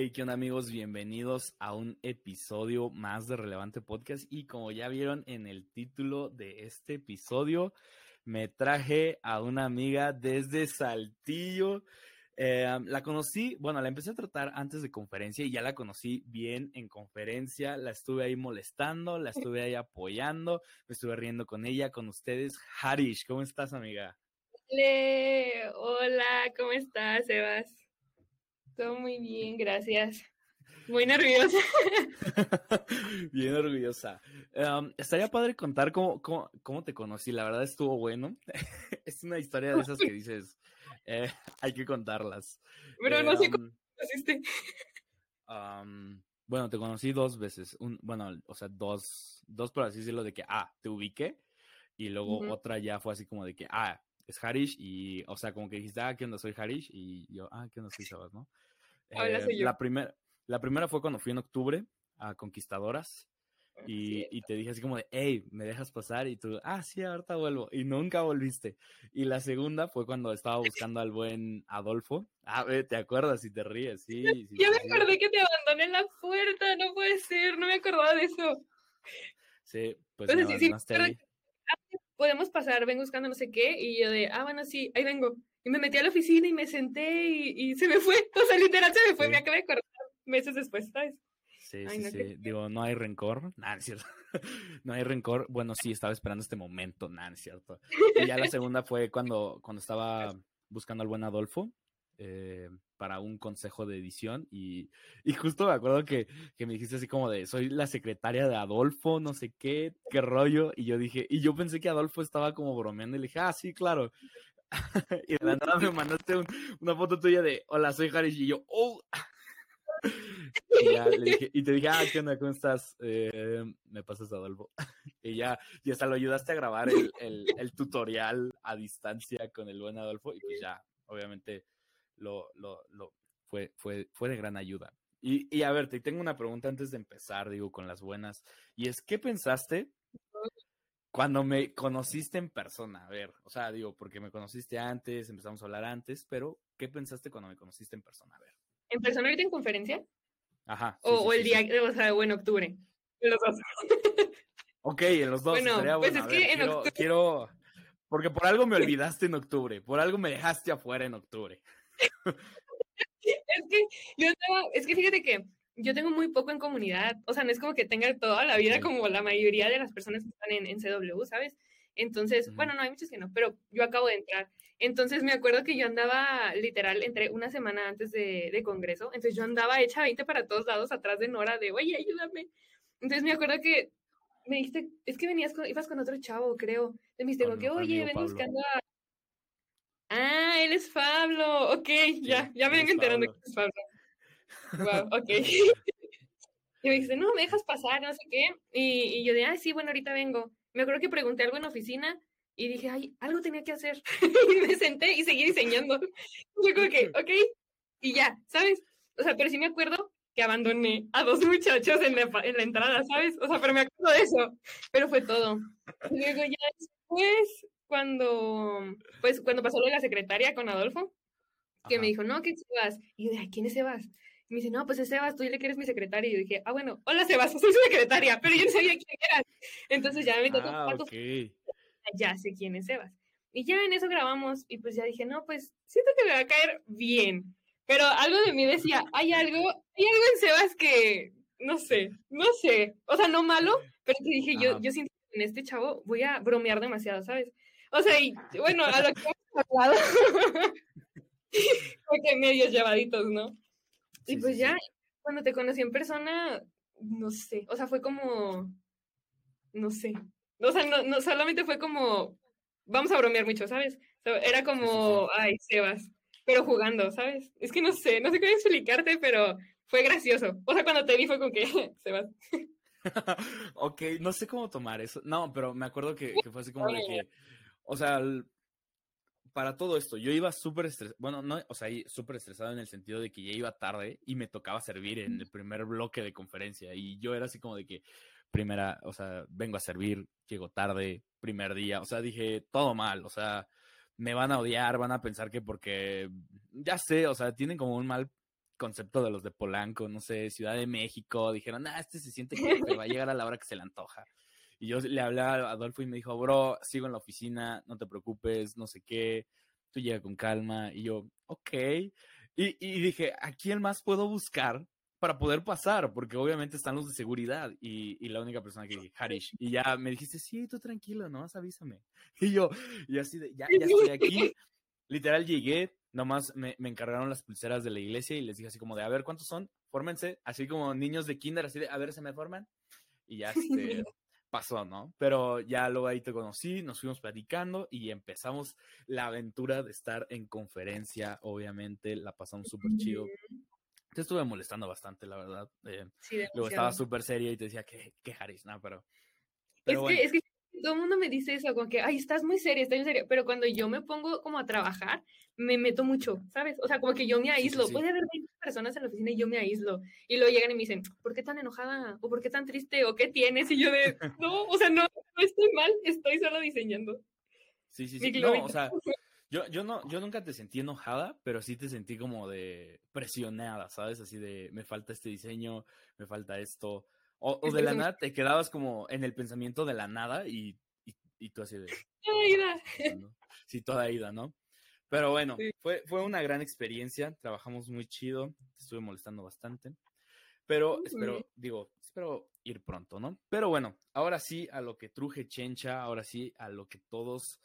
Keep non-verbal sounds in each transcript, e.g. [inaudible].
Hey, ¿qué onda amigos? Bienvenidos a un episodio más de Relevante Podcast y como ya vieron en el título de este episodio, me traje a una amiga desde Saltillo. Eh, la conocí, bueno, la empecé a tratar antes de conferencia y ya la conocí bien en conferencia. La estuve ahí molestando, la [laughs] estuve ahí apoyando, me estuve riendo con ella, con ustedes. Harish, ¿cómo estás, amiga? Hola, ¿cómo estás, Sebas? Todo muy bien, gracias. Muy nerviosa. [laughs] Bien orgullosa. Um, estaría padre contar cómo, cómo, te conocí. La verdad estuvo bueno. [laughs] es una historia de esas que dices, eh, [laughs] hay que contarlas. Pero no sé cómo um, conociste. Um, bueno, te conocí dos veces. Un, bueno, o sea, dos, dos por así decirlo, de que, ah, te ubiqué. Y luego otra ya fue así como de que, ah, es Harish. Y, o sea, como que dijiste, ah, ¿qué onda? Soy Harish. Y yo, ah, ¿qué onda? Soy Sabas, ¿no? Eh, la, primera la primera fue cuando fui en octubre a Conquistadoras. Y, y, te dije así como de, hey, ¿me dejas pasar? Y tú, ah, sí, ahorita vuelvo. Y nunca volviste. Y la segunda fue cuando estaba buscando al buen Adolfo. Ah, ¿te acuerdas? Y te ríes, [laughs] sí. sí Yo me acordé que te abandoné en la puerta, no puede ser, no me acordaba de eso. Sí, pues me abandonaste ahí. Ah, podemos pasar, ven buscando no sé qué. Y yo de, ah, bueno, sí, ahí vengo. Y me metí a la oficina y me senté y, se me fue. [laughs] O sea, literal se me fue, me acabé de acordar meses después, ¿sabes? Sí, sí, sí. Digo, no hay rencor. Nada, es cierto. [laughs] no hay rencor. Bueno, sí, estaba esperando este momento. Nada, es cierto. Y ya la [laughs] segunda fue cuando, cuando estaba buscando al buen Adolfo. Eh, para un consejo de edición y, y justo me acuerdo que, que, me dijiste así como de soy la secretaria de Adolfo, no sé qué, qué rollo, y yo dije, y yo pensé que Adolfo estaba como bromeando y le dije, ah, sí, claro, [laughs] y de la nada me mandaste una foto tuya de hola, soy Harish y yo, oh. [laughs] y, ya, le dije, y te dije, ah, ¿qué onda? ¿Cómo estás? Eh, me pasas Adolfo. [laughs] y ya, y hasta lo ayudaste a grabar el, el, el, tutorial a distancia con el buen Adolfo y pues ya, obviamente lo, lo, lo fue, fue, fue de gran ayuda. Y, y a ver, te tengo una pregunta antes de empezar, digo, con las buenas. Y es, ¿qué pensaste cuando me conociste en persona, a ver, o sea, digo, porque me conociste antes, empezamos a hablar antes, pero ¿qué pensaste cuando me conociste en persona? A ver. ¿En persona ahorita en conferencia? Ajá. o, el día, o sea, o en octubre. En los dos. [laughs] ok, en los dos. Bueno, pues es que en octubre. Quiero, porque por algo me [laughs] olvidaste en octubre, por algo me dejaste afuera en octubre. [laughs] es que yo estaba, es que fíjate que yo tengo muy poco en comunidad, o sea, no es como que tenga toda la vida como la mayoría de las personas que están en, CW, ¿sabes? Entonces, bueno, no hay muchos que no, pero yo acabo de entrar. Entonces me acuerdo que yo andaba literal, entre una semana antes de, de, Congreso, entonces yo andaba hecha 20 para todos lados atrás de Nora de, oye, ayúdame. Entonces me acuerdo que me dijiste, es que venías con, ibas con otro chavo, creo. Entonces me dijiste, que, oye, ven buscando a... Ah, él es Pablo, ok, ya, ya me vengo enterando que es Pablo. Wow, ok. [laughs] [laughs] y me dice, no, me dejas pasar, no sé qué. Y, y yo de, ah, sí, bueno, ahorita vengo. Me acuerdo que pregunté algo en la oficina y dije, ay, algo tenía que hacer. [laughs] y me senté y seguí diseñando. Yo como que, ok, y ya, ¿sabes? O sea, pero sí me acuerdo que abandoné a dos muchachos en la, en la entrada, ¿sabes? O sea, pero me acuerdo de eso. Pero fue todo. Y luego ya después, cuando, pues, cuando pasó lo de la secretaria con Adolfo, que me dijo, no, ¿qué Sebas? Y yo ¿quién es Sebas? Me dice, no, pues es Sebas, tú dile que eres mi secretaria. Y yo dije, ah, bueno, hola Sebas, soy su secretaria, pero yo no sabía quién eras. Entonces ya me tocó, ah, okay. ya sé quién es Sebas. Y ya en eso grabamos y pues ya dije, no, pues siento que me va a caer bien. Pero algo de mí decía, hay algo, hay algo en Sebas que, no sé, no sé, o sea, no malo, pero que dije, yo, yo siento que en este chavo voy a bromear demasiado, ¿sabes? O sea, y bueno, a lo que hemos hablado, [laughs] que medios llevaditos, ¿no? Y pues ya, cuando te conocí en persona, no sé, o sea, fue como, no sé, o sea, no, no solamente fue como, vamos a bromear mucho, ¿sabes? era como, ay, Sebas, pero jugando, ¿sabes? Es que no sé, no sé cómo explicarte, pero fue gracioso. O sea, cuando te vi fue como que, [laughs] Sebas. ok, no sé cómo tomar eso. No, pero me acuerdo que, que fue así como de [laughs] que, o sea, para todo esto, yo iba súper estresado, bueno, no, o sea, súper estresado en el sentido de que ya iba tarde y me tocaba servir en el primer bloque de conferencia y yo era así como de que primera, o sea, vengo a servir, llego tarde, primer día, o sea, dije, todo mal, o sea, me van a odiar, van a pensar que porque, ya sé, o sea, tienen como un mal concepto de los de Polanco, no sé, Ciudad de México, dijeron, ah, este se siente que va a llegar a la hora que se le antoja. Y yo le hablé a Adolfo y me dijo, bro, sigo en la oficina, no te preocupes, no sé qué, tú llega con calma. Y yo, ok. Y, y dije, ¿a quién más puedo buscar para poder pasar? Porque obviamente están los de seguridad y, y la única persona que dije, Harish. Y ya me dijiste, sí, tú tranquilo, nomás avísame. [laughs] Y yo, y así de, ya, ya estoy aquí. Literal llegué, nomás me, me, encargaron las pulseras de la iglesia y les dije así como de, a ver, ¿cuántos son? Fórmense, así como niños de kinder, así de, a ver, ¿se me forman? Y ya [laughs] este, pasó, ¿no? Pero ya luego ahí te conocí, nos fuimos platicando y empezamos la aventura de estar en conferencia, obviamente, la pasamos súper chido. Te estuve molestando bastante, la verdad. Eh, sí, luego estaba súper seria y te decía que, que Haris, ¿no? Pero, pero es, bueno. que, es que todo el mundo me dice eso, como que, ay, estás muy seria, estás muy seria, pero cuando yo me pongo como a trabajar, me meto mucho, ¿sabes? O sea, como que yo me aíslo. Sí, sí, sí. Puede haber 20 personas en la oficina y yo me aíslo. Y luego llegan y me dicen, ¿por qué tan enojada? ¿O por qué tan triste? ¿O qué tienes? Y yo de, [laughs] no, o sea, no, no estoy mal, estoy solo diseñando. Sí, sí, sí. No, o sea, [laughs] yo, yo, no, yo nunca te sentí enojada, pero sí te sentí como de presionada, ¿sabes? Así de, me falta este diseño, me falta esto. O, o de la nada te quedabas como en el pensamiento de la nada y, y, y tú así de... Toda ida. Sí, toda ida, ¿no? Pero bueno, sí. fue, fue una gran experiencia, trabajamos muy chido, te estuve molestando bastante, pero espero, digo, espero ir pronto, ¿no? Pero bueno, ahora sí a lo que truje Chencha, ahora sí a lo que todos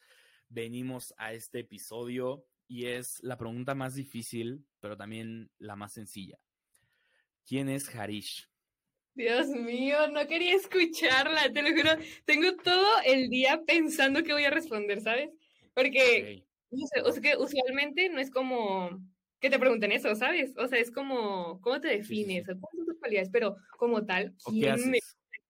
venimos a este episodio y es la pregunta más difícil, pero también la más sencilla. ¿Quién es Harish? Dios mío, no quería escucharla, te lo juro. Tengo todo el día pensando que voy a responder, ¿sabes? Porque okay o sea, que usualmente no es como que te pregunten eso, ¿sabes? O sea, es como, ¿cómo te defines? Sí, sí, sí. ¿Cuáles son tus cualidades? Pero como tal, ¿quién, me,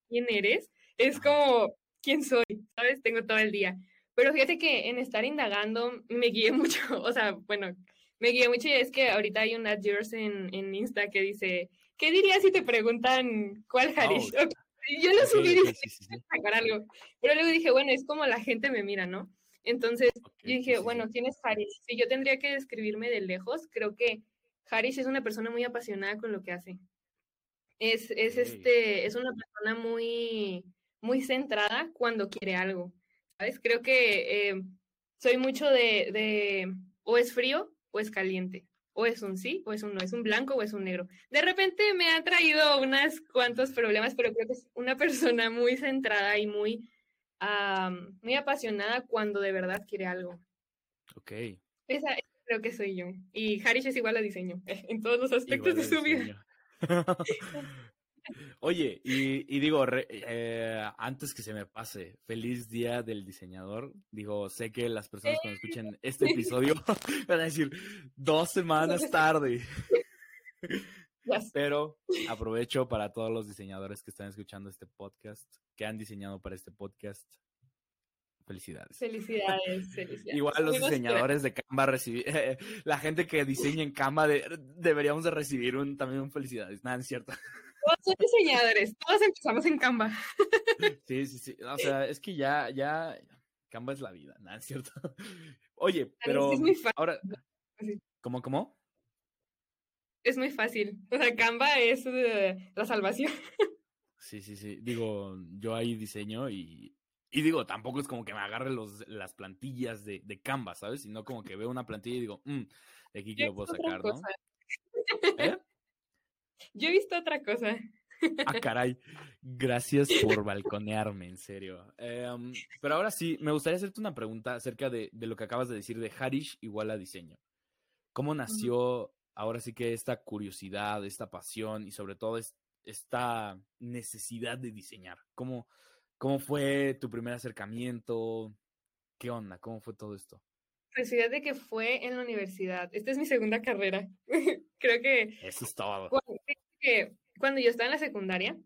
¿quién eres? Es como, ¿quién soy? ¿Sabes? Tengo todo el día. Pero fíjate que en estar indagando me guié [laughs] mucho, o sea, bueno, me guié mucho y es que ahorita hay un ad yours en, en Insta que dice, ¿qué dirías si te preguntan cuál Harish? [laughs] Oh. Yo lo subí okay, y dije, algo. Pero luego dije, bueno, es como la gente me mira, ¿no? Entonces okay, yo dije, sí, bueno, ¿quién es Haris? Si yo tendría que describirme de lejos, creo que Haris es una persona muy apasionada con lo que hace. Es, es, okay. este, es una persona muy, muy centrada cuando quiere algo. ¿Sabes? Creo que eh, soy mucho de, de o es frío o es caliente. O es un sí o es un no, es un blanco o es un negro. De repente me ha traído unos cuantos problemas, pero creo que es una [laughs] persona muy centrada y muy um, muy apasionada cuando de verdad quiere algo. Ok. Esa, creo que soy yo. Y Harish es igual a diseño, [laughs] en todos los aspectos de su vida. [laughs] Oye, y, y digo, re, eh, antes que se me pase, feliz día del diseñador. Digo, sé que las personas cuando escuchen este episodio [laughs] van a decir dos semanas tarde. Yes. Pero aprovecho para todos los diseñadores que están escuchando este podcast, que han diseñado para este podcast. Felicidades. Felicidades, [laughs] felicidades. Igual los diseñadores de Canva recibir, eh, la gente que diseña en Canva de, deberíamos de recibir un, también un felicidades. Nada, es cierto. [laughs] Todos son diseñadores, todos empezamos en Canva. [laughs] Sí, sí, sí. O sea, es que ya, ya, Canva es la vida, nada, es cierto. Oye, pero es muy fácil. ahora, ¿cómo, cómo? Es muy fácil. O sea, Canva es uh, la salvación. Sí, sí, sí. Digo, yo ahí diseño y, y digo, tampoco es como que me agarre los, las plantillas de, de Canva, ¿sabes? Sino como que veo una plantilla y digo, mmm, de aquí que lo puedo sacar, ¿no? ¿Eh? Yo he visto otra cosa. Ah, caray. Gracias por balconearme, en serio. Eh, um, pero ahora sí, me gustaría hacerte una pregunta acerca de, de, lo que acabas de decir de Harish igual a diseño. ¿Cómo nació ahora sí que esta curiosidad, esta pasión y sobre todo es, esta necesidad de diseñar. ¿Cómo, ¿Cómo fue tu primer acercamiento? ¿Qué onda? ¿Cómo fue todo esto? Pues fíjate que fue en la universidad. Esta es mi segunda carrera. [laughs] Creo que... Eso es todo. Cuando, que cuando yo estaba en la secundaria,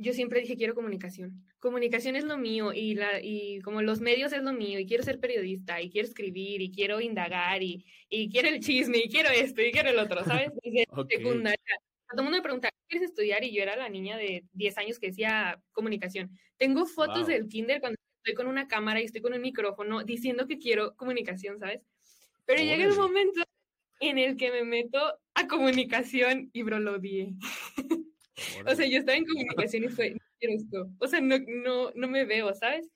yo siempre dije quiero comunicación. Comunicación es lo mío y, la, y como los medios es lo mío y quiero ser periodista y quiero escribir y quiero indagar y, y quiero el chisme y quiero esto y quiero el otro, ¿sabes? [laughs] Desde okay. secundaria. Todo el mundo me pregunta, ¿qué quieres estudiar? Y yo era la niña de 10 años que decía comunicación. Tengo fotos wow. del kinder cuando estoy con una cámara y estoy con un micrófono diciendo que quiero comunicación, ¿sabes? Pero llega el momento en el que me meto a comunicación y bro, lo odié. [laughs] o sea, yo estaba en comunicación y fue, no quiero esto. O sea, no, no, no me veo, ¿sabes?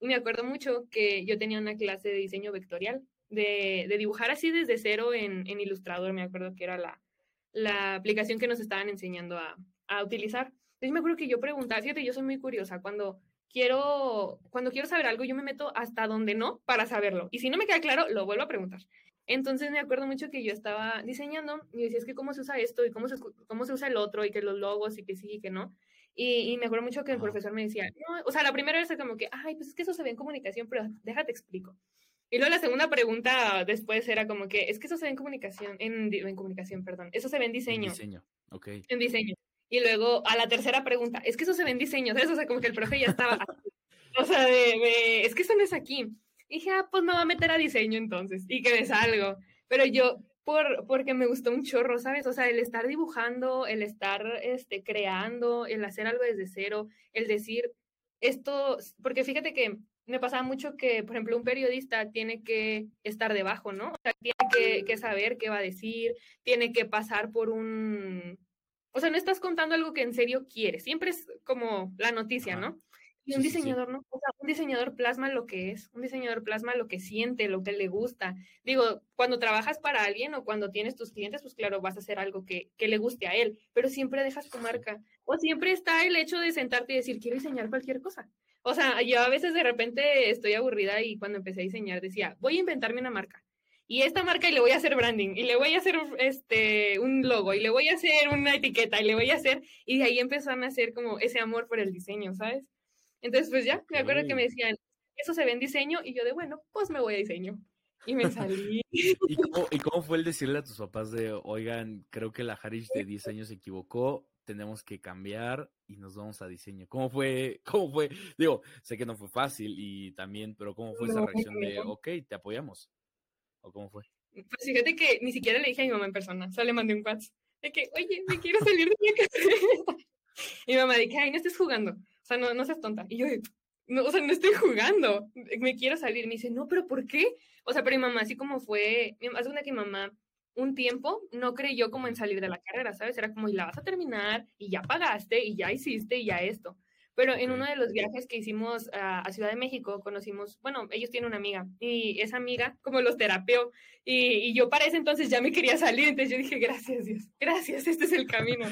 Y me acuerdo mucho que yo tenía una clase de diseño vectorial, de, de dibujar así desde cero en, en, Illustrator, me acuerdo que era la, la aplicación que nos estaban enseñando a, a utilizar. Entonces me acuerdo que yo preguntaba, fíjate, yo soy muy curiosa, cuando quiero, cuando quiero saber algo, yo me meto hasta donde no para saberlo. Y si no me queda claro, lo vuelvo a preguntar. Entonces me acuerdo mucho que yo estaba diseñando y decía, es que cómo se usa esto y cómo se, cómo se usa el otro y que los logos y que sí y que no. Y, y me acuerdo mucho que el profesor me decía, no, o sea, la primera vez era como que, ay, pues es que eso se ve en comunicación, pero déjate explico. Y luego la segunda pregunta después era como que, es que eso se ve en comunicación, en, en comunicación, perdón, eso se ve en diseño. En diseño, ok. En diseño. Y luego a la tercera pregunta, es que eso se ve en diseño, ¿sabes? O sea, como que el profe ya estaba, o sea, de, es que eso no es aquí. Y dije, ah, pues me va a meter a diseño entonces, y que me salgo. Pero yo, por, porque me gustó un chorro, ¿sabes? O sea, el estar dibujando, el estar este, creando, el hacer algo desde cero, el decir esto, porque fíjate que me pasaba mucho que, por ejemplo, un periodista tiene que estar debajo, ¿no? O sea, tiene que, que saber qué va a decir, tiene que pasar por un, o sea, no estás contando algo que en serio quieres. Siempre es como la noticia, ¿no? Y un diseñador, ¿no? O sea, un diseñador plasma lo que es, un diseñador plasma lo que siente, lo que le gusta. Digo, cuando trabajas para alguien o cuando tienes tus clientes, pues claro, vas a hacer algo que, que le guste a él, pero siempre dejas tu marca. O siempre está el hecho de sentarte y decir, quiero diseñar cualquier cosa. O sea, yo a veces de repente estoy aburrida y cuando empecé a diseñar decía, voy a inventarme una marca y esta marca y le voy a hacer branding y le voy a hacer este un logo y le voy a hacer una etiqueta y le voy a hacer y de ahí empezaron a hacer como ese amor por el diseño, ¿sabes? Entonces pues ya, me acuerdo que me decían, eso se ve en diseño y yo de bueno, pues me voy a diseño. Y me salí. ¿Y [laughs] cómo, ¿Y cómo, fue el decirle a tus papás de, oigan, creo que la Harish de 10 años se equivocó, tenemos que cambiar y nos vamos a diseño? ¿Cómo fue? ¿Cómo fue? Digo, sé que no fue fácil y también, pero ¿cómo fue esa reacción de, ok, te apoyamos? ¿O cómo fue? Pues fíjate que ni siquiera le dije a mi mamá en persona, solo le mandé un WhatsApp de que, oye, me quiero salir de mi [laughs] casa. y mi mamá dije, ay, no estés jugando, sea, no, no seas tonta. Y yo, no, o sea, no estoy jugando, me quiero salir. Me dice, no, pero ¿por qué? O sea, pero mi mamá, así como fue, hace una que mi mamá un tiempo no creyó como en salir de la carrera, ¿sabes? Era como, y la vas a terminar, y ya pagaste, y ya hiciste, y ya esto. Pero en uno de los viajes que hicimos a, Ciudad de México, conocimos, bueno, ellos tienen una amiga y esa amiga como los terapeó y, y, yo para ese entonces ya me quería salir, entonces yo dije, gracias Dios, gracias, este es el camino.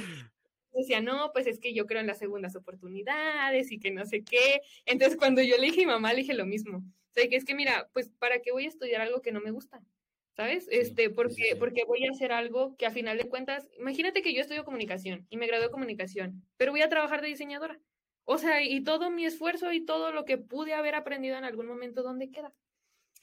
Decía, no, pues es que yo creo en las segundas oportunidades y que no sé qué. Entonces cuando yo le dije a mi mamá, le dije lo mismo. O sea, que es que mira, pues ¿para qué voy a estudiar algo que no me gusta? ¿Sabes? Este, porque, porque voy a hacer algo que a final de cuentas, imagínate que yo estudio comunicación y me gradué de comunicación, pero voy a trabajar de diseñadora. O sea, y todo mi esfuerzo y todo lo que pude haber aprendido en algún momento, ¿dónde queda?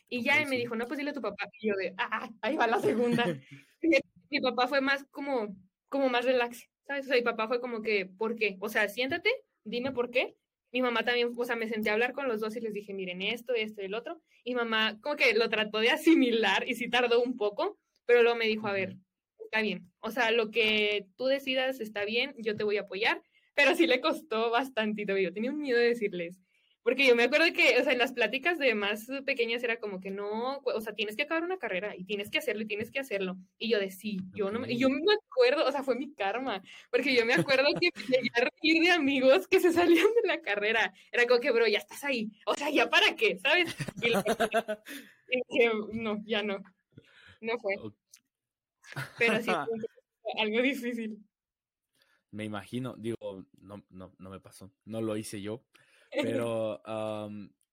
Y ya él me dijo, no, pues dile a tu papá. Y yo de, ah, ahí va la segunda. [laughs] [laughs] mi papá fue más como, como más relax, ¿sabes? O sea, mi papá fue como que, ¿por qué? O sea, siéntate, dime por qué. Mi mamá también, o sea, me senté a hablar con los dos y les dije, miren esto, esto y el otro. Y mamá como que lo trató de asimilar y sí tardó un poco, pero luego me dijo, a ver, está bien. O sea, lo que tú decidas está bien, yo te voy a apoyar pero sí le costó bastantito. Yo tenía un miedo de decirles. Porque yo me acuerdo que, o sea, en las pláticas de más pequeñas era como que no, o sea, tienes que acabar una carrera y tienes que hacerlo y tienes que hacerlo. Y yo de sí, yo no, y yo me acuerdo, o sea, fue mi karma, porque yo me acuerdo que llegué a reír de amigos que se salían de la carrera. Era como que, bro, ya estás ahí, o sea, ¿ya para qué? ¿Sabes? Y, [laughs] dije, no, ya no, no fue. Pero sí, [laughs] fue algo difícil. Me imagino, digo, no, no, no me pasó, no lo hice yo, [laughs] pero,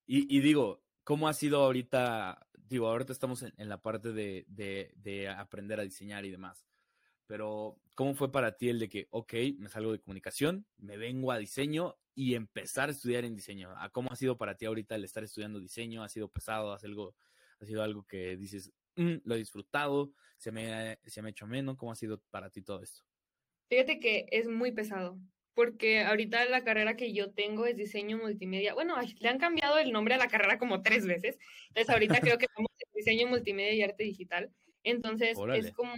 y, y, digo, ¿cómo ha sido ahorita? Digo, ahorita estamos en, en la parte de, de, de, aprender a diseñar y demás, pero ¿cómo fue para ti el de que, ok, me salgo de comunicación, me vengo a diseño y empezar a estudiar en diseño? ¿Cómo ha sido para ti ahorita el estar estudiando diseño? ¿Ha sido pesado? ¿Ha sido algo, ha sido algo que dices, mm, lo he disfrutado, se me, se me ha hecho menos? ¿Cómo ha sido para ti todo esto? Fíjate que es muy pesado, porque ahorita la carrera que yo tengo es diseño multimedia. Bueno, le han cambiado el nombre a la carrera como tres veces. Entonces ahorita creo que [laughs] estamos en diseño multimedia y arte digital. Entonces es como,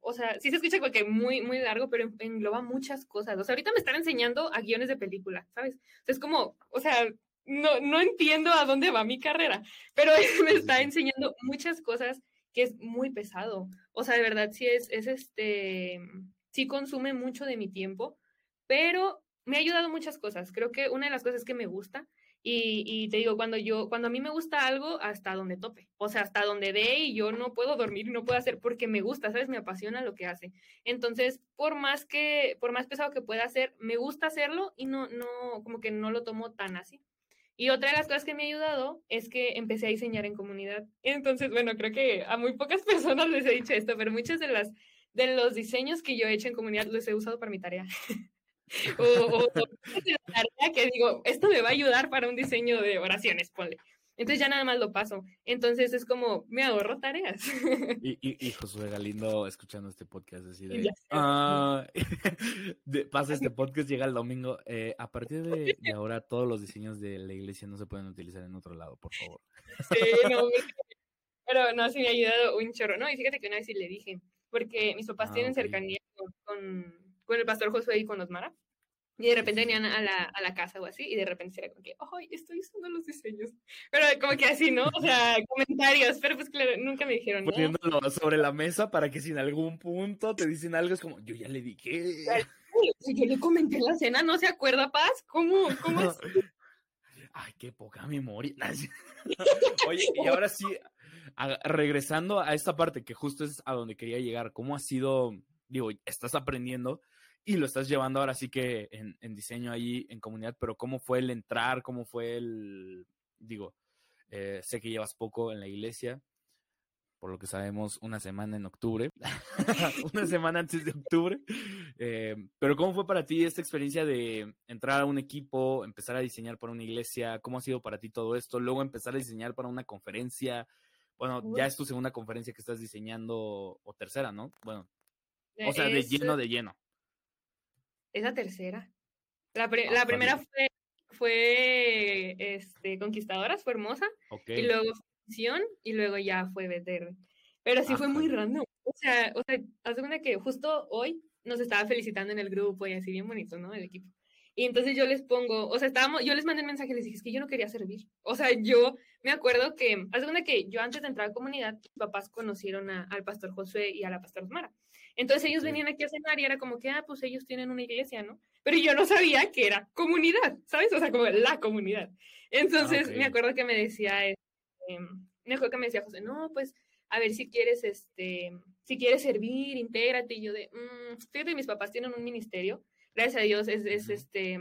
o sea, sí se escucha como que muy, muy largo, pero engloba muchas cosas. O sea, ahorita me están enseñando a guiones de película, ¿sabes? es como, o sea, no, no entiendo a dónde va mi carrera, pero [laughs] me está enseñando muchas cosas que es muy pesado. O sea, de verdad, sí es, es este, sí consume mucho de mi tiempo, pero me ha ayudado muchas cosas. Creo que una de las cosas que me gusta y, te digo, cuando yo, cuando a mí me gusta algo, hasta donde tope, o sea, hasta donde dé y yo no puedo dormir y no puedo hacer porque me gusta, ¿sabes? Me apasiona lo que hace. Entonces, por más que, por más pesado que pueda hacer, me gusta hacerlo y no, no, como que no lo tomo tan así. Y otra de las cosas que me ha ayudado es que empecé a diseñar en comunidad. Entonces, bueno, creo que a muy pocas [laughs] personas les he dicho esto, pero muchas de las de los diseños que yo he hecho en comunidad los he usado para mi tarea. [laughs] o, o, [laughs] tarea que digo, esto me va a ayudar para un diseño de oraciones, ponle. Entonces ya nada más lo paso. Entonces es como, me ahorro tareas. [laughs] Y, y, Josué Galindo escuchando este podcast así de, ah, [laughs] pasa este podcast, llega el domingo. Eh, a partir de, ahora todos los diseños de la iglesia no se pueden utilizar en otro lado, por favor. Sí, no, pero no, sí me ha ayudado un chorro. No, y fíjate que una vez sí le dije, porque mis papás ah, tienen cercanía con, con, el pastor Josué y con Osmara. Y de repente venían a la, a la casa o así, y de repente era como que, ¡ay, estoy usando los diseños! Pero como que así, ¿no? O sea, comentarios, pero pues claro, nunca me dijeron nada. Poniéndolo sobre la mesa para que si en algún punto te dicen algo, es como, yo ya le dije. Yo le comenté en la cena, ¿no se acuerda, Paz? ¿Cómo, cómo es? [laughs] Ay, qué poca memoria. [laughs] [laughs] Oye, y ahora sí, regresando a esta parte que justo es a donde quería llegar, ¿cómo ha sido, digo, estás aprendiendo y lo estás llevando ahora sí que en, diseño ahí en comunidad, pero ¿cómo fue el entrar? ¿Cómo fue el, digo, eh, sé que llevas poco en la iglesia, por lo que sabemos, una semana en octubre, [laughs] una semana antes de octubre. Eh, pero ¿cómo fue para ti esta experiencia de entrar a un equipo, empezar a diseñar para una iglesia? ¿Cómo ha sido para ti todo esto? Luego empezar a diseñar para una conferencia. Bueno, ya es tu segunda conferencia que estás diseñando, o tercera, ¿no? Bueno, o sea, de lleno, de lleno. Es la tercera. La, ah, primera fue, fue este, Conquistadoras, fue hermosa. Y luego Función, y luego ya fue BTR. Pero sí fue muy random. O sea, o sea, hace una que justo hoy nos estaba felicitando en el grupo y así bien bonito, ¿no? El equipo. Y entonces yo les pongo, o sea, estábamos, yo les mandé un mensaje y les dije, es que yo no quería servir. O sea, yo me acuerdo que, hace una que yo antes de entrar a comunidad, mis papás conocieron al pastor Josué y a la pastor Mara. Entonces ellos venían aquí a cenar y era como que, ah, pues ellos tienen una iglesia, ¿no? Pero yo no sabía que era comunidad, ¿sabes? O sea, como la comunidad. Entonces me acuerdo que me decía, este, me acuerdo que me decía José, no, pues a ver si quieres, este, si quieres servir, intégrate. Y yo de, mmm, fíjate, mis papás tienen un ministerio, gracias a Dios, es, es este,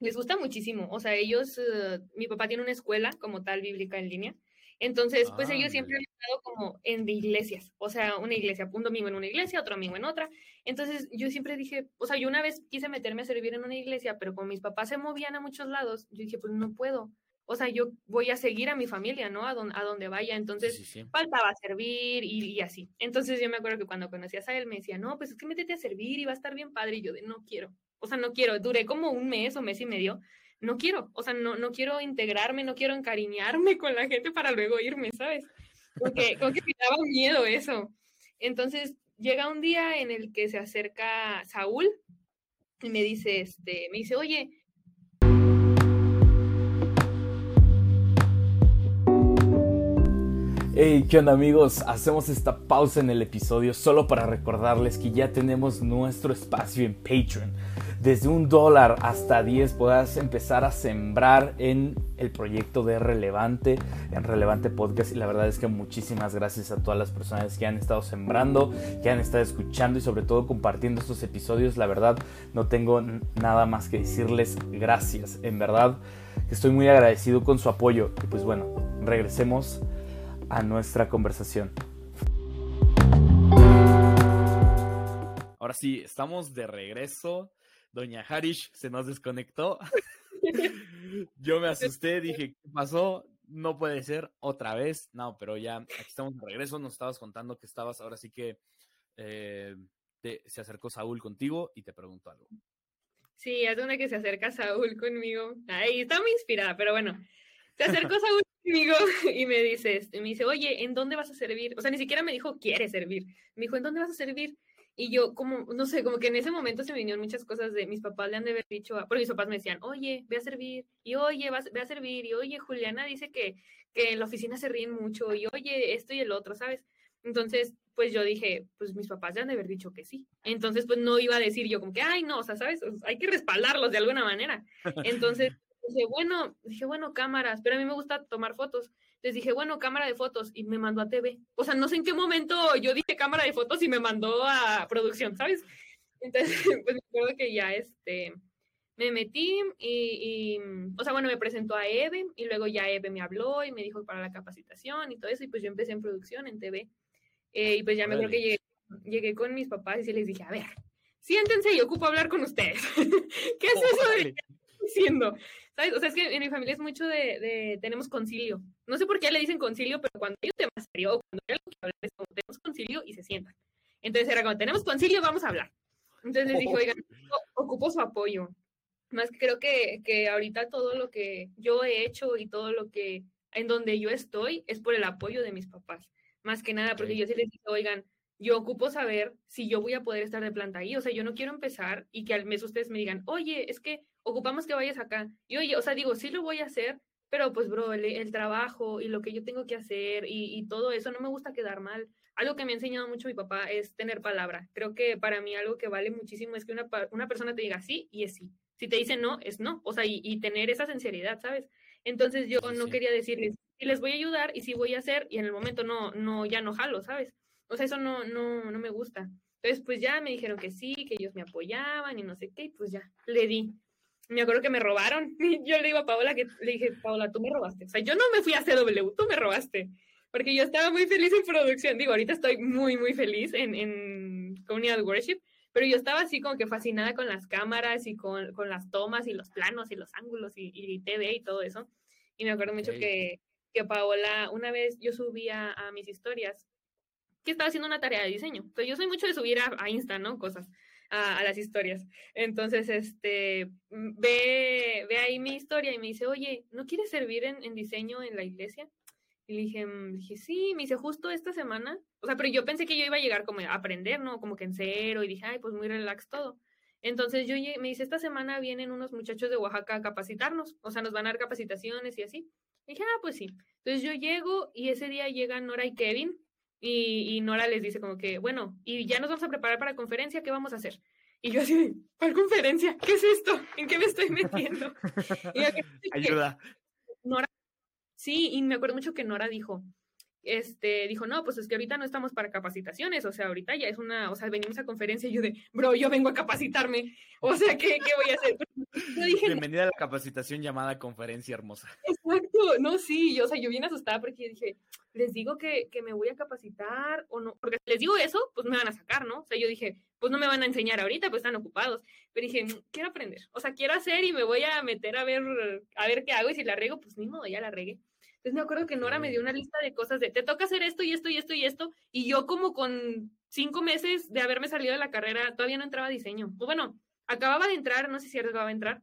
les gusta muchísimo. O sea, ellos, uh, mi papá tiene una escuela como tal bíblica en línea. Entonces, pues ellos siempre han estado como en iglesias, o sea, una iglesia, un domingo en una iglesia, otro domingo en otra. Entonces, yo siempre dije, o sea, yo una vez quise meterme a servir en una iglesia, pero como mis papás se movían a muchos lados, yo dije, pues no puedo. O sea, yo voy a seguir a mi familia, ¿no? A, a donde vaya. Entonces, faltaba servir y, y, así. Entonces, yo me acuerdo que cuando conocías a él me decía, no, pues es que métete a servir y va a estar bien padre. Y yo de, no quiero. O sea, no quiero. Duré como un mes o mes y medio no quiero, o sea, no, no quiero integrarme, no quiero encariñarme con la gente para luego irme, ¿sabes? Porque como que me daba miedo eso. Entonces llega un día en el que se acerca Saúl y me dice, este, me dice, oye, Hey, ¿qué onda amigos? Hacemos esta pausa en el episodio solo para recordarles que ya tenemos nuestro espacio en Patreon desde un dólar hasta 10 puedas empezar a sembrar en el proyecto de Relevante, en Relevante Podcast. Y la verdad es que muchísimas gracias a todas las personas que han estado sembrando, que han estado escuchando y sobre todo compartiendo estos episodios. La verdad no tengo nada más que decirles gracias. En verdad estoy muy agradecido con su apoyo. Y pues bueno, regresemos a nuestra conversación. Ahora sí, estamos de regreso doña Harish se nos desconectó. [laughs] Yo me asusté, dije, ¿qué pasó? No puede ser otra vez. No, pero ya aquí estamos de regreso. Nos estabas contando que estabas ahora sí que eh, se acercó Saúl contigo y te preguntó algo. Sí, es una que se acerca Saúl conmigo. Ahí está muy inspirada, pero bueno. Se acercó Saúl [laughs] conmigo [laughs] y me dice, me dice, oye, ¿en dónde vas a servir? O sea, ni siquiera me dijo, quiere servir. Me dijo, ¿en dónde vas a servir? Y yo, como, no sé, como que en ese momento se me vinieron muchas cosas de mis papás le han de haber dicho, porque mis papás me decían, oye, ve a servir, y oye, ve a servir, y oye, Juliana dice que, que en la oficina se ríen mucho, y oye, esto y el otro, ¿sabes? Entonces, pues yo dije, pues mis papás ya han de haber dicho que sí. Entonces, pues no iba a decir yo como que, ay, no, o sea, ¿sabes? Hay que respaldarlos de alguna manera. Entonces, dije, bueno, dije, bueno, cámaras, pero a mí me gusta tomar fotos. Les dije, bueno, cámara de fotos y me mandó a TV. O sea, no sé en qué momento yo dije cámara de fotos y me mandó a producción, ¿sabes? Entonces, [laughs] pues me acuerdo que ya este, me metí y, o sea, bueno, me presentó a Eve y luego ya Eve me habló y me dijo para la capacitación y todo eso y pues yo empecé en producción en TV. Eh, y pues ya me acuerdo que llegué, llegué, con mis papás y les dije, a ver, siéntense y ocupo hablar con ustedes. [laughs] ¿Qué es eso de diciendo? ¿Sabes? O sea, es que en mi familia es mucho de, de, tenemos concilio. No sé por qué le dicen concilio, pero cuando hay un tema serio o cuando hay algo que hablar, es como tenemos concilio y se sientan. Entonces era como, tenemos concilio, vamos a hablar. Entonces les dije, oigan, [laughs] ocupo su apoyo. Más que creo que, que ahorita todo lo que yo he hecho y todo lo que en donde yo estoy es por el apoyo de mis papás más que nada, porque yo sí les digo, oigan, yo ocupo saber si yo voy a poder estar de planta ahí, o sea, yo no quiero empezar y que al mes ustedes me digan, oye, es que ocupamos que vayas acá, y oye, o sea, digo, sí lo voy a hacer, pero pues, bro, el, trabajo y lo que yo tengo que hacer y, todo eso no me gusta quedar mal. Algo que me ha enseñado mucho mi papá es tener palabra. Creo que para mí algo que vale muchísimo es que una, una persona te diga sí y es sí. Si te dice no, es no. O sea, y, tener esa sinceridad, ¿sabes? Entonces yo no quería decirles, y les voy a ayudar y si voy a hacer y en el momento no, no, ya no jalo, ¿sabes? O sea, eso no, no, no me gusta. Entonces, pues ya me dijeron que sí, que ellos me apoyaban y no sé qué, y pues ya, le di. Me acuerdo que me robaron. [laughs] Yo le digo a Paola que le dije, Paola, tú me robaste. O sea, yo no me fui a CW, tú me robaste. Porque yo estaba muy feliz en producción. Digo, ahorita estoy muy, muy feliz en, en Comunidad Worship, pero yo estaba así como que fascinada con las cámaras y con, con las tomas y los planos y los ángulos y, y TV y todo eso. Y me acuerdo mucho que, que Paola, una vez yo subía a mis historias que estaba haciendo una tarea de diseño. Entonces yo soy mucho de subir a, Insta, ¿no? Cosas, a, las historias. Entonces, este, ve, ve ahí mi historia y me dice, oye, ¿no quieres servir en, en diseño en la iglesia? Y le dije, mm", dije, sí, me dice, justo esta semana. O sea, pero yo pensé que yo iba a llegar como a aprender, ¿no? Como que en cero. Y dije, ay, pues muy relax todo. Entonces yo me dice, esta semana vienen unos muchachos de Oaxaca a capacitarnos. O sea, nos van a dar capacitaciones y así dije, ah, pues sí. Entonces yo llego y ese día llegan Nora y Kevin y, Nora les dice como que, bueno, y ya nos vamos a preparar para la conferencia, ¿qué vamos a hacer? Y yo así, ¿cuál conferencia? ¿Qué es esto? ¿En qué me estoy metiendo? [laughs] Ayuda. Nora, sí, y me acuerdo mucho que Nora dijo, este, dijo, no, pues es que ahorita no estamos para capacitaciones, o sea, ahorita ya es una, o sea, venimos a conferencia y yo de, bro, yo vengo a capacitarme, o sea, ¿qué, qué voy a hacer? Bienvenida a la capacitación llamada conferencia hermosa. Exacto, no, sí, yo, o sea, yo bien asustada porque dije, les digo que, que me voy a capacitar o no, porque si les digo eso, pues me van a sacar, ¿no? O sea, yo dije, pues no me van a enseñar ahorita, pues están ocupados, pero dije, mm, quiero aprender, o sea, quiero hacer y me voy a meter a ver, a ver qué hago y si la rego, pues ni modo, ya la regué. Entonces me acuerdo que Nora me dio una lista de cosas de, te toca hacer esto y esto y esto y esto, y yo como con cinco meses de haberme salido de la carrera, todavía no entraba a diseño. O bueno, acababa de entrar, no sé si acababa de entrar,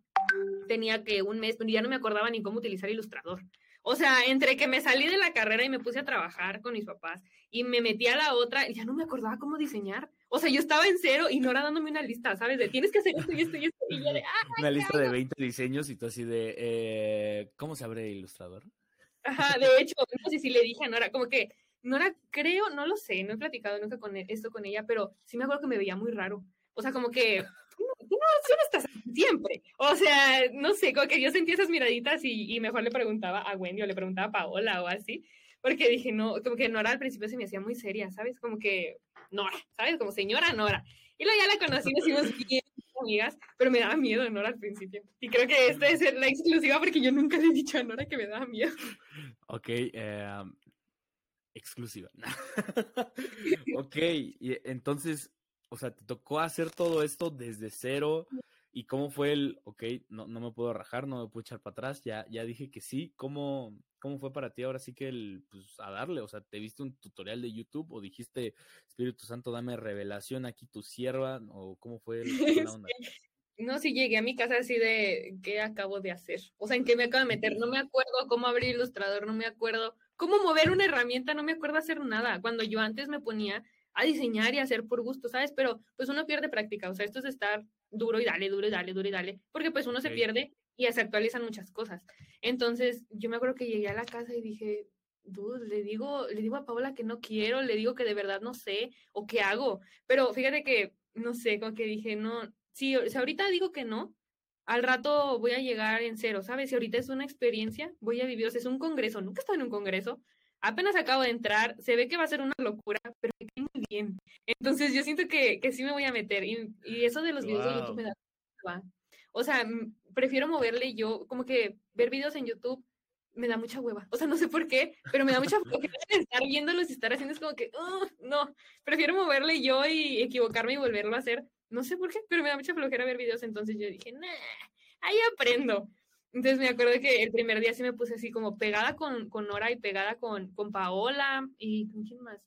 tenía que un mes, ya no me acordaba ni cómo utilizar Ilustrador. O sea, entre que me salí de la carrera y me puse a trabajar con mis papás y me metí a la otra, ya no me acordaba cómo diseñar. O sea, yo estaba en cero y Nora dándome una lista, ¿sabes? De tienes que hacer esto y esto y esto. Y yo de, una lista de 20 diseños y tú así de, eh, ¿cómo se abre Ilustrador? Ajá, de hecho, no sé si le dije a Nora, como que Nora, creo, no lo sé, no he platicado nunca con e, esto con ella, pero sí me acuerdo que me veía muy raro. O sea, como que, no, no, estás siempre. O sea, no sé, como que yo sentí esas miraditas y, mejor le preguntaba a Wendy o le preguntaba a Paola o así, porque dije, no, como que Nora al principio se me hacía muy seria, ¿sabes? Como que Nora, ¿sabes? Como señora Nora. Y luego ya la conocí, nos hicimos bien amigas, pero me daba miedo Nora al principio. Y creo que esta es la exclusiva porque yo nunca le he dicho a Nora que me daba miedo. Ok, eh, exclusiva. [laughs] ok, y entonces, o sea, te tocó hacer todo esto desde cero. ¿Y cómo fue el, ok, no, no me puedo rajar, no me puedo echar para atrás, ya, ya dije que sí, ¿cómo, ¿cómo fue para ti ahora sí que el, pues a darle? O sea, ¿te viste un tutorial de YouTube o dijiste, Espíritu Santo, dame revelación aquí tu sierva? ¿O cómo fue la [laughs] onda? No, sí llegué a mi casa así de, ¿qué acabo de hacer? O sea, ¿en qué me acabo de meter? No me acuerdo cómo abrir Ilustrador, no me acuerdo cómo mover una herramienta, no me acuerdo hacer nada. Cuando yo antes me ponía a diseñar y hacer por gusto, ¿sabes? Pero pues uno pierde práctica, o sea, esto es estar duro y dale, duro y dale, duro y dale, porque pues uno se pierde y se actualizan muchas cosas. Entonces, yo me acuerdo que llegué a la casa y dije, dude, le digo, le digo a Paola que no quiero, le digo que de verdad no sé, o qué hago. Pero fíjate que, no sé, como que dije, no, si, si ahorita digo que no, al rato voy a llegar en cero, ¿sabes? Si ahorita es una experiencia, voy a vivir, o sea, es un congreso, nunca he estado en un congreso, apenas acabo de entrar, se ve que va a ser una locura, pero me cae muy bien. Entonces yo siento que, que sí me voy a meter, y, y eso de los videos de YouTube me da... O sea, prefiero moverle yo, como que ver videos en YouTube me da mucha hueva. O sea, no sé por qué, pero me da mucha [laughs] flojera [laughs] estar viéndolos y estar haciendo es como que, no, prefiero moverle yo y equivocarme y volverlo a hacer. No sé por qué, pero me da mucha flojera ver videos. Entonces yo dije, nah, ahí aprendo. Entonces me acuerdo que el primer día sí me puse así como pegada con, con Nora y pegada con, con Paola y con quién más.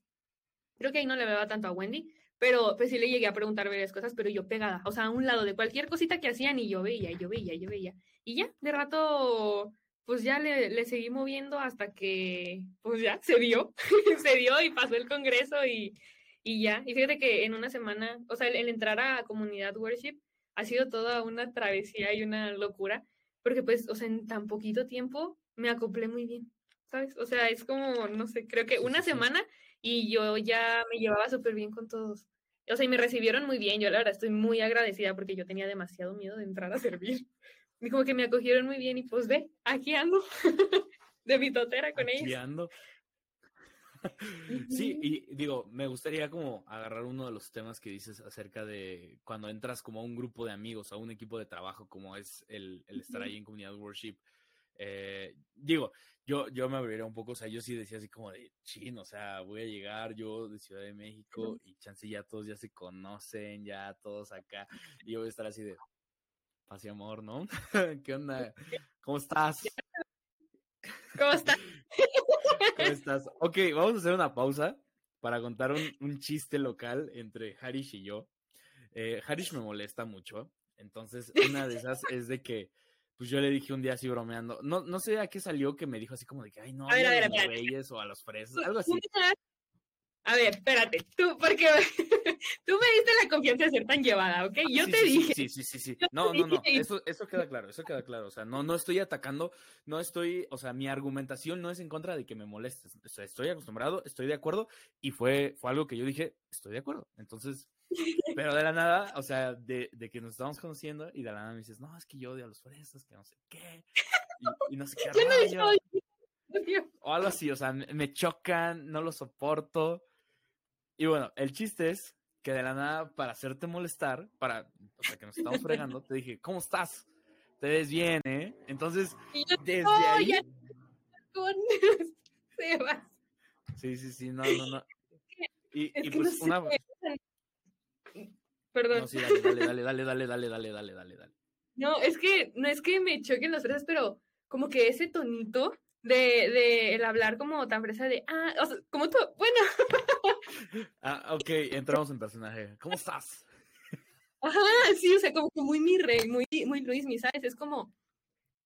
Creo que ahí no le veo tanto a Wendy, pero pues sí le llegué a preguntar varias cosas, pero yo pegada, o sea, a un lado de cualquier cosita que hacían y yo veía, yo veía, yo veía. Y ya, de rato, pues ya le, le seguí moviendo hasta que, pues ya, se dio, [laughs] se dio y pasó el congreso y, y ya. Y fíjate que en una semana, o sea, el, entrar a comunidad worship ha sido toda una travesía y una locura, porque pues, o sea, en tan poquito tiempo me acoplé muy bien, ¿sabes? O sea, es como, no sé, creo que una semana y yo ya me llevaba súper bien con todos. O sea, y me recibieron muy bien. Yo la verdad estoy muy agradecida porque yo tenía demasiado miedo de entrar a servir. [laughs] Y como que me acogieron muy bien y pues ve, aquí ando, [laughs] de mi totera con aquí Ando. [laughs] Sí, y digo, me gustaría como agarrar uno de los temas que dices acerca de cuando entras como a un grupo de amigos, a un equipo de trabajo, como es el, el estar ahí en comunidad worship. Eh, digo, yo, yo me abriría un poco, o sea, yo sí decía así como de chino, o sea, voy a llegar yo de Ciudad de México y chance ya todos ya se conocen, ya todos acá, y yo voy a estar así de paz y amor, ¿no? [laughs] ¿Qué onda? ¿Cómo estás? [laughs] ¿Cómo estás? ¿Cómo estás? Ok, vamos a hacer una pausa para contar un, un chiste local entre Harish y yo. Eh, Harish me molesta mucho, entonces una de [laughs] esas es de que pues yo le dije un día así bromeando, no, no sé a qué salió que me dijo así como de que, ay, no, a, ver, a, los reyes o a los fresas, algo así. A ver, espérate, tú, porque [laughs] tú me diste la confianza de ser tan llevada, ¿ok? Yo te dije. Sí, sí, sí, sí. No, no, no, eso, eso queda claro, eso queda claro. O sea, no, no estoy atacando, no estoy, o sea, mi argumentación no es en contra de que me molestes. O sea, estoy acostumbrado, estoy de acuerdo, y fue, fue algo que yo dije, estoy de acuerdo. Entonces, pero de la nada, o sea, de, de, que nos estamos conociendo y de la nada me dices, no, es que yo odio a los fresas, que no sé qué. Y, no sé qué. [laughs] o algo así, o sea, me chocan, no lo soporto. Y bueno, el chiste es que de la nada, para hacerte molestar, para, o sea, que nos estamos fregando, te dije, ¿cómo estás? Te ves bien, ¿eh? Entonces, [laughs] desde ahí... [laughs] Con... Sí, sí, sí, no, no, no. Y, y pues una... Perdón. No, sí, dale, dale, dale, dale, dale, dale, dale, dale, dale. No, es que no es que me choquen las fresas, pero como que ese tonito de, de el hablar como tan fresa de, ah, o sea, como tú, bueno. [laughs] ah, ok, entramos en personaje. ¿Cómo estás? Ajá, sí, o sea, como que muy mi rey, muy, muy Luis, mi, ¿sabes? Es como,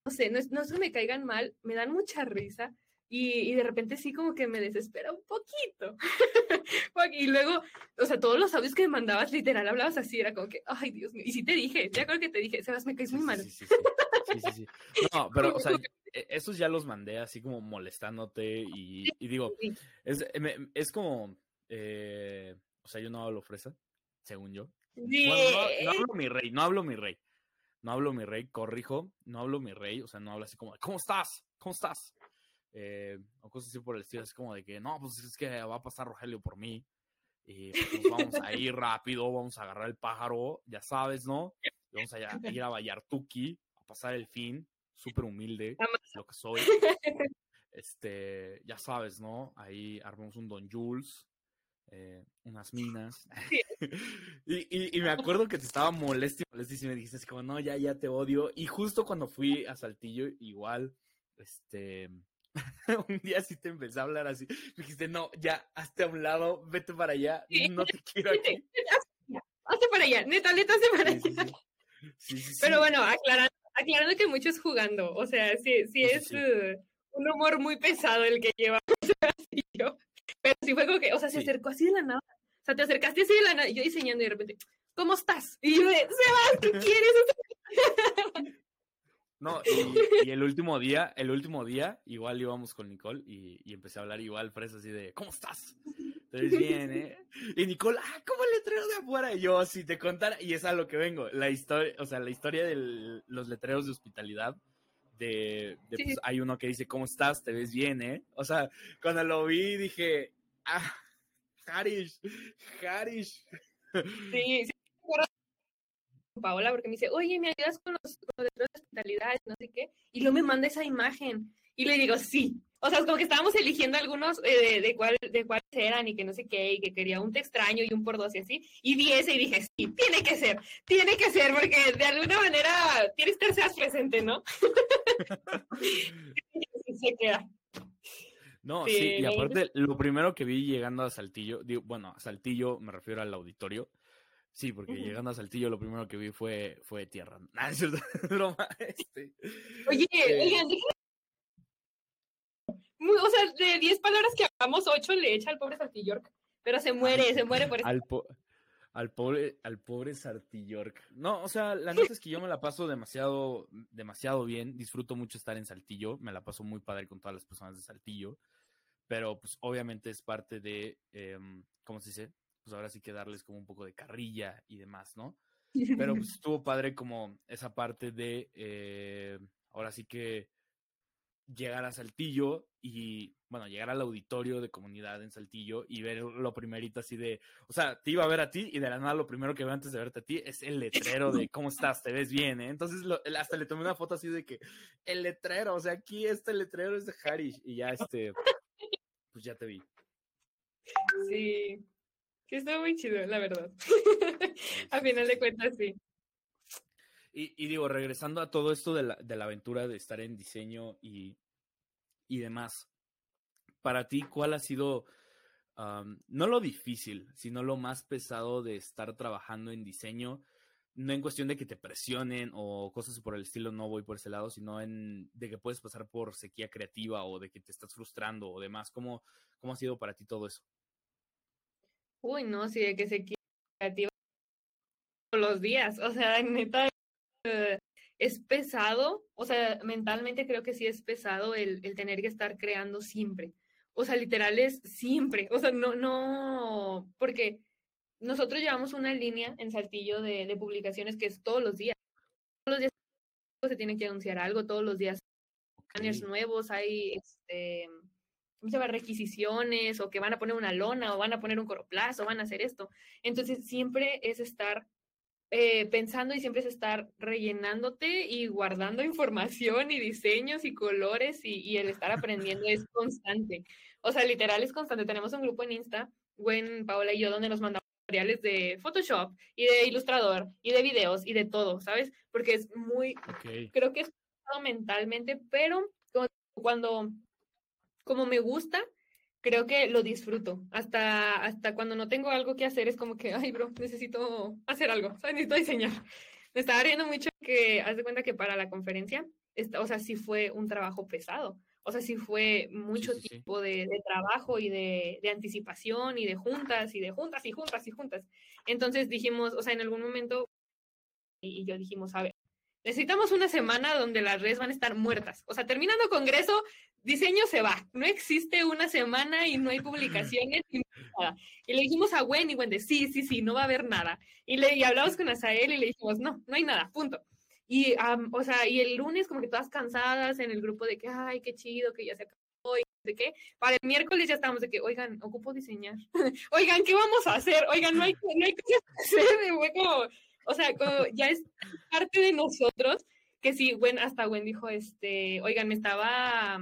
no sé, no es, no es que me caigan mal, me dan mucha risa, y, de repente sí como que me desespera un poquito. [laughs] y luego, o sea, todos los audios que me mandabas, literal, hablabas así, era como que, ay, Dios mío. Y sí te dije, ya creo que te dije, Sebas, me caes muy mal. Sí, sí, sí. No, [laughs] pero, o sea, e, esos ya los mandé así como molestándote y, digo, es, es como, eh, o sea, yo no hablo fresa, según yo. no, no hablo mi rey, no hablo mi rey. No hablo mi rey, corrijo, no hablo mi rey, o sea, no hablo así como, ¿cómo estás? ¿Cómo estás? Eh, o cosas así por el estilo, es como de que, no, pues es que va a pasar Rogelio por mí, y pues vamos a ir rápido, vamos a agarrar el pájaro, ya sabes, ¿no? vamos a ir a Vallartuki a pasar el fin, súper humilde, lo que soy. Este, ya sabes, ¿no? Ahí armamos un Don Jules, eh, unas minas. [laughs] y, y, me acuerdo que te estaba molesto y molesto y me dijiste como, no, ya, ya te odio. Y justo cuando fui a Saltillo, igual, este, [laughs] un día sí te empecé a hablar así. Me dijiste, no, ya, hazte a un lado, vete para allá, no te [laughs] quiero aquí. Hazte para allá, neta, neta, hazte para allá. Pero bueno, aclarando, aclarando que mucho es jugando, o sea, sí, sí es uh, un humor muy pesado el que lleva. [laughs] Pero sí fue como que, o sea, se acercó así de la nada. O sea, te acercaste así de la nada, y yo diseñando y de repente, ¿cómo estás? Y yo de, Sebas, ¿qué quieres? No, y, el último día, el último día, igual íbamos con Nicole y, y empecé a hablar igual, fresa así de, ¿cómo estás? Entonces bien, ¿eh? Y Nicole, ah, ¿cómo el letrero de afuera? Y yo, si te contara, y es a lo que vengo, la historia, o sea, la historia de los letreros de hospitalidad, de, pues, hay uno que dice, ¿cómo estás? Te ves bien, ¿eh? O sea, cuando lo vi dije, ah, Harish, Harish. Sí, sí. Paola, porque me dice, oye, ¿me ayudas con los, con letreros de hospitalidad? No sé qué. Y luego me manda esa imagen. Y le digo, sí. O sea, como que estábamos eligiendo algunos eh, de, cuál, de cuáles eran y que no sé qué, y que quería un te extraño y un por dos y así. Y vi ese y dije, sí, tiene que ser, tiene que ser, porque de alguna manera tienes que ser presente, ¿no? [laughs] [laughs] se queda. No, sí, y aparte, lo primero que vi llegando a Saltillo, digo, bueno, a Saltillo me refiero al auditorio, Sí, porque llegando a Saltillo lo primero que vi fue, fue tierra. [laughs] Ah, es [laughs] este. Oye, eh, oigan, o sea, de 10 palabras que hablamos, 8 le echa al pobre Sartillork. Pero se muere, se muere por eso. Al, al pobre, al pobre Sartillork. No, o sea, la neta es que yo me la paso demasiado, demasiado bien. Disfruto mucho estar en Saltillo. Me la paso muy padre con todas las personas de Saltillo. Pero, pues, obviamente es parte de, em, ¿cómo se dice? Pues ahora sí que darles como un poco de carrilla y demás, ¿no? Pero pues [laughs] estuvo padre como esa parte de, eh, ahora sí que llegar a Saltillo y, bueno, llegar al auditorio de comunidad en Saltillo y ver lo primerito así de, o sea, te iba a ver a ti y de la nada lo primero que veo antes de verte a ti es el letrero de cómo estás, te ves bien, ¿eh? Entonces hasta le tomé una foto así de que el letrero, o sea, aquí este letrero es de Harish y ya este, pues ya te vi. Sí, sí, está muy chido, la verdad. [laughs] a final de cuentas, sí. Y, digo, regresando a todo esto de la, de la aventura de estar en diseño y, y demás, para ti, ¿cuál ha sido, no lo difícil, sino lo más pesado de estar trabajando en diseño? No en cuestión de que te presionen o cosas por el estilo, no voy por ese lado, sino en de que puedes pasar por sequía creativa o de que te estás frustrando o demás. ¿Cómo, cómo ha sido para ti todo eso? Uy, no, sí, de que sequía creativa todos los días. O sea, [laughs] neta, es pesado, o sea, mentalmente creo que sí es pesado el, tener que estar creando siempre. O sea, literal es siempre. O sea, no, no, porque nosotros llevamos una línea en Saltillo de, publicaciones que es todos los días. Todos los días se tiene que anunciar algo, todos los días hay nuevos, hay este, ¿cómo se llama? requisiciones, o que van a poner una lona, o van a poner un coroplazo, van a hacer esto. Entonces, siempre es estar eh, pensando y siempre es estar rellenándote y guardando [laughs] información y diseños y colores y, el estar aprendiendo es [laughs] constante. O sea, literal es constante. Tenemos un grupo en Insta, Gwen, Paola y yo, donde nos mandamos materiales de Photoshop y de Ilustrador y de videos y de todo, ¿sabes? Porque es muy, creo que es mentalmente, pero cuando, como me gusta, creo que lo disfruto. Hasta, hasta cuando no tengo algo que hacer, es como que, ay, bro, necesito hacer algo, necesito diseñar. Me estaba riendo mucho que, haz de cuenta que para la conferencia, o sea, sí fue un trabajo pesado. O sea, sí fue mucho tiempo de, trabajo y de, de, anticipación y de juntas y de juntas y juntas y juntas. Entonces dijimos, o sea, en algún momento, y yo dijimos, a ver, necesitamos una semana donde las redes van a estar muertas. O sea, terminando congreso, diseño se va. No existe una semana y no hay publicaciones y nada. Y le dijimos a Gwen y Gwen sí, sí, sí, no va a haber nada. Y le y hablamos con Asael y le dijimos, no, no hay nada, punto. Y, o sea, y el lunes como que todas cansadas en el grupo de que, ay, qué chido, que ya se acabó y de qué. Para el miércoles ya estábamos de que, oigan, ocupo diseñar. [laughs] oigan, ¿qué vamos a hacer? Oigan, no hay, no hay que hacer. O sea, ya es parte de nosotros que sí, Gwen, hasta Gwen dijo, este, oigan, me estaba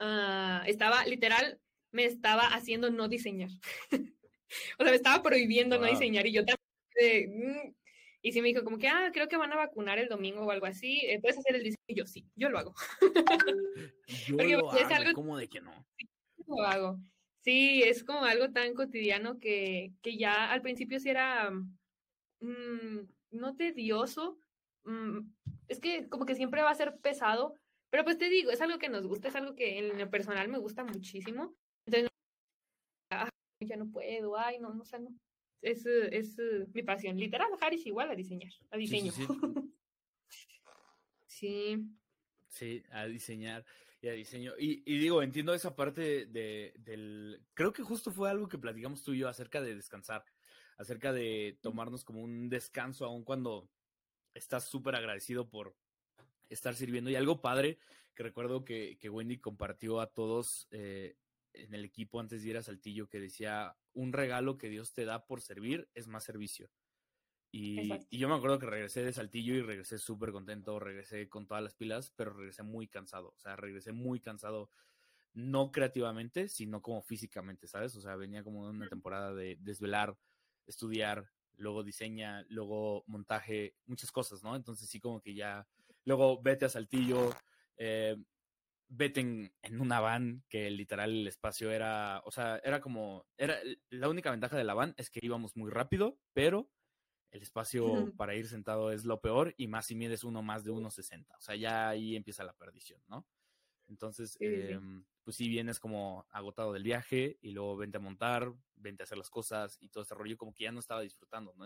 Ah, estaba literal, me estaba haciendo no diseñar. [laughs] o sea, me estaba prohibiendo no diseñar y yo también, mm", y sí me dijo como que, ah, creo que van a vacunar el domingo o algo así, eh, ¿puedes hacer el diseño? Y yo, sí, yo lo hago. [laughs] yo lo hago, es algo, ¿cómo de que no? Sí, lo hago. Sí, es como algo tan cotidiano que, que ya al principio sí era mm, no tedioso, mm, es que como que siempre va a ser pesado, pero pues te digo, es algo que nos gusta, es algo que en lo personal me gusta muchísimo. Entonces, ya no puedo, ay, no, no, no. Es, es, mi pasión. Literal, Haris igual a diseñar, a diseño. Sí, [laughs] Sí. Sí, a diseñar y a diseño. Y, digo, entiendo esa parte de, del... Creo que justo fue algo que platicamos tú y yo acerca de descansar, acerca de tomarnos como un descanso, aun cuando estás súper agradecido por estar sirviendo. Y algo padre que recuerdo que, que Wendy compartió a todos eh, en el equipo antes de ir a Saltillo, que decía, un regalo que Dios te da por servir es más servicio. Y, yo me acuerdo que regresé de Saltillo y regresé súper contento, regresé con todas las pilas, pero regresé muy cansado, o sea, regresé muy cansado, no creativamente, sino como físicamente, ¿sabes? O sea, venía como una temporada de desvelar, estudiar, luego diseña, luego montaje, muchas cosas, ¿no? Entonces sí como que ya, luego vete a Saltillo, eh, vete en, en, una van que literal el espacio era, o sea, era como, era, la única ventaja de la van es que íbamos muy rápido, pero el espacio [laughs] para ir sentado es lo peor y más si mides uno más de 1,60. O sea, ya ahí empieza la perdición, ¿no? Entonces, em, pues sí vienes como agotado del viaje y luego vente a montar, vente a hacer las cosas y todo ese rollo como que ya no estaba disfrutando, ¿no?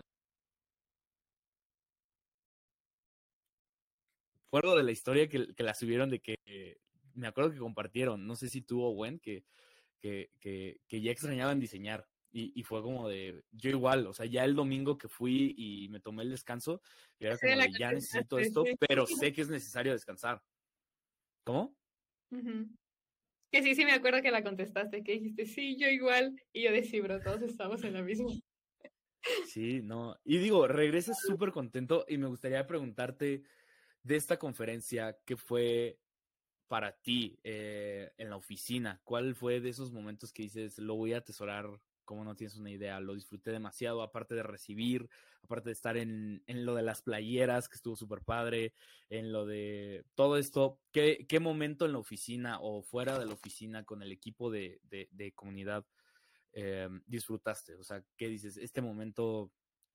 Algo de la historia que, la subieron de que me acuerdo que compartieron, no sé si tú o Gwen, que, que, que, que ya extrañaban diseñar y, fue como de, yo igual, o sea, ya el domingo que fui y me tomé el descanso, era como de, ya necesito esto, pero sé que es necesario descansar. ¿Cómo? Que sí, sí me acuerdo que la contestaste, que dijiste, sí, yo igual, y yo bro, todos estamos en la misma. Sí, no, y digo, regresas súper contento y me gustaría preguntarte de esta conferencia, ¿qué fue para ti eh, en la oficina? ¿Cuál fue de esos momentos que dices, lo voy a atesorar como no tienes una idea, lo disfruté demasiado, aparte de recibir, aparte de estar en, en lo de las playeras, que estuvo súper padre, en lo de todo esto, ¿qué, ¿qué, momento en la oficina o fuera de la oficina con el equipo de, de, comunidad eh, disfrutaste? O sea, ¿qué dices? Este momento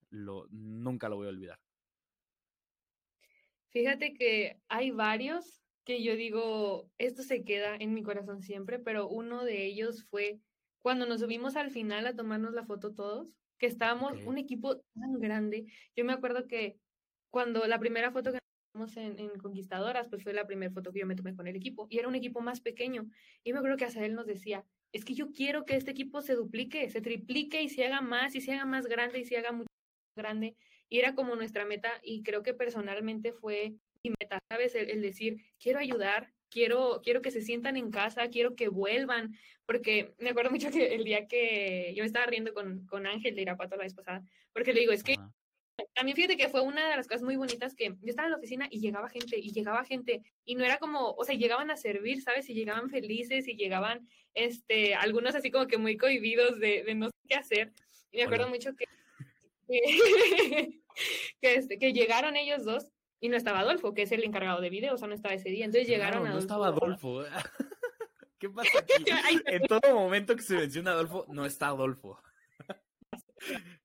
lo, nunca lo voy a olvidar. Fíjate que hay varios que yo digo, esto se queda en mi corazón siempre, pero uno de ellos fue cuando nos subimos al final a tomarnos la foto todos, que estábamos un equipo tan grande. Yo me acuerdo que cuando la primera foto que tomamos en, en, Conquistadoras, pues fue la primera foto que yo me tomé con el equipo, y era un equipo más pequeño. Y me acuerdo que él nos decía, es que yo quiero que este equipo se duplique, se triplique y se haga más, y se haga más grande y se haga mucho más grande. Y era como nuestra meta, y creo que personalmente fue mi meta, ¿sabes? el decir, quiero ayudar, quiero, quiero que se sientan en casa, quiero que vuelvan, porque me acuerdo mucho que el día que yo me estaba riendo con, con Ángel de Irapato la vez pasada, porque le digo, es que también fíjate que fue una de las cosas muy bonitas que yo estaba en la oficina y llegaba gente y llegaba gente y no era como, o sea, llegaban a servir, ¿sabes? Y llegaban felices y llegaban, este, algunos así como que muy cohibidos de, de no sé qué hacer. Y me acuerdo mucho [laughs] que, que, este, que llegaron ellos dos y no estaba Adolfo, que es el encargado de video, o sea, no estaba ese día. Entonces llegaron a. No estaba Adolfo. [laughs] ¿Qué pasa aquí? [laughs] en todo momento que se menciona Adolfo, no está Adolfo. [laughs]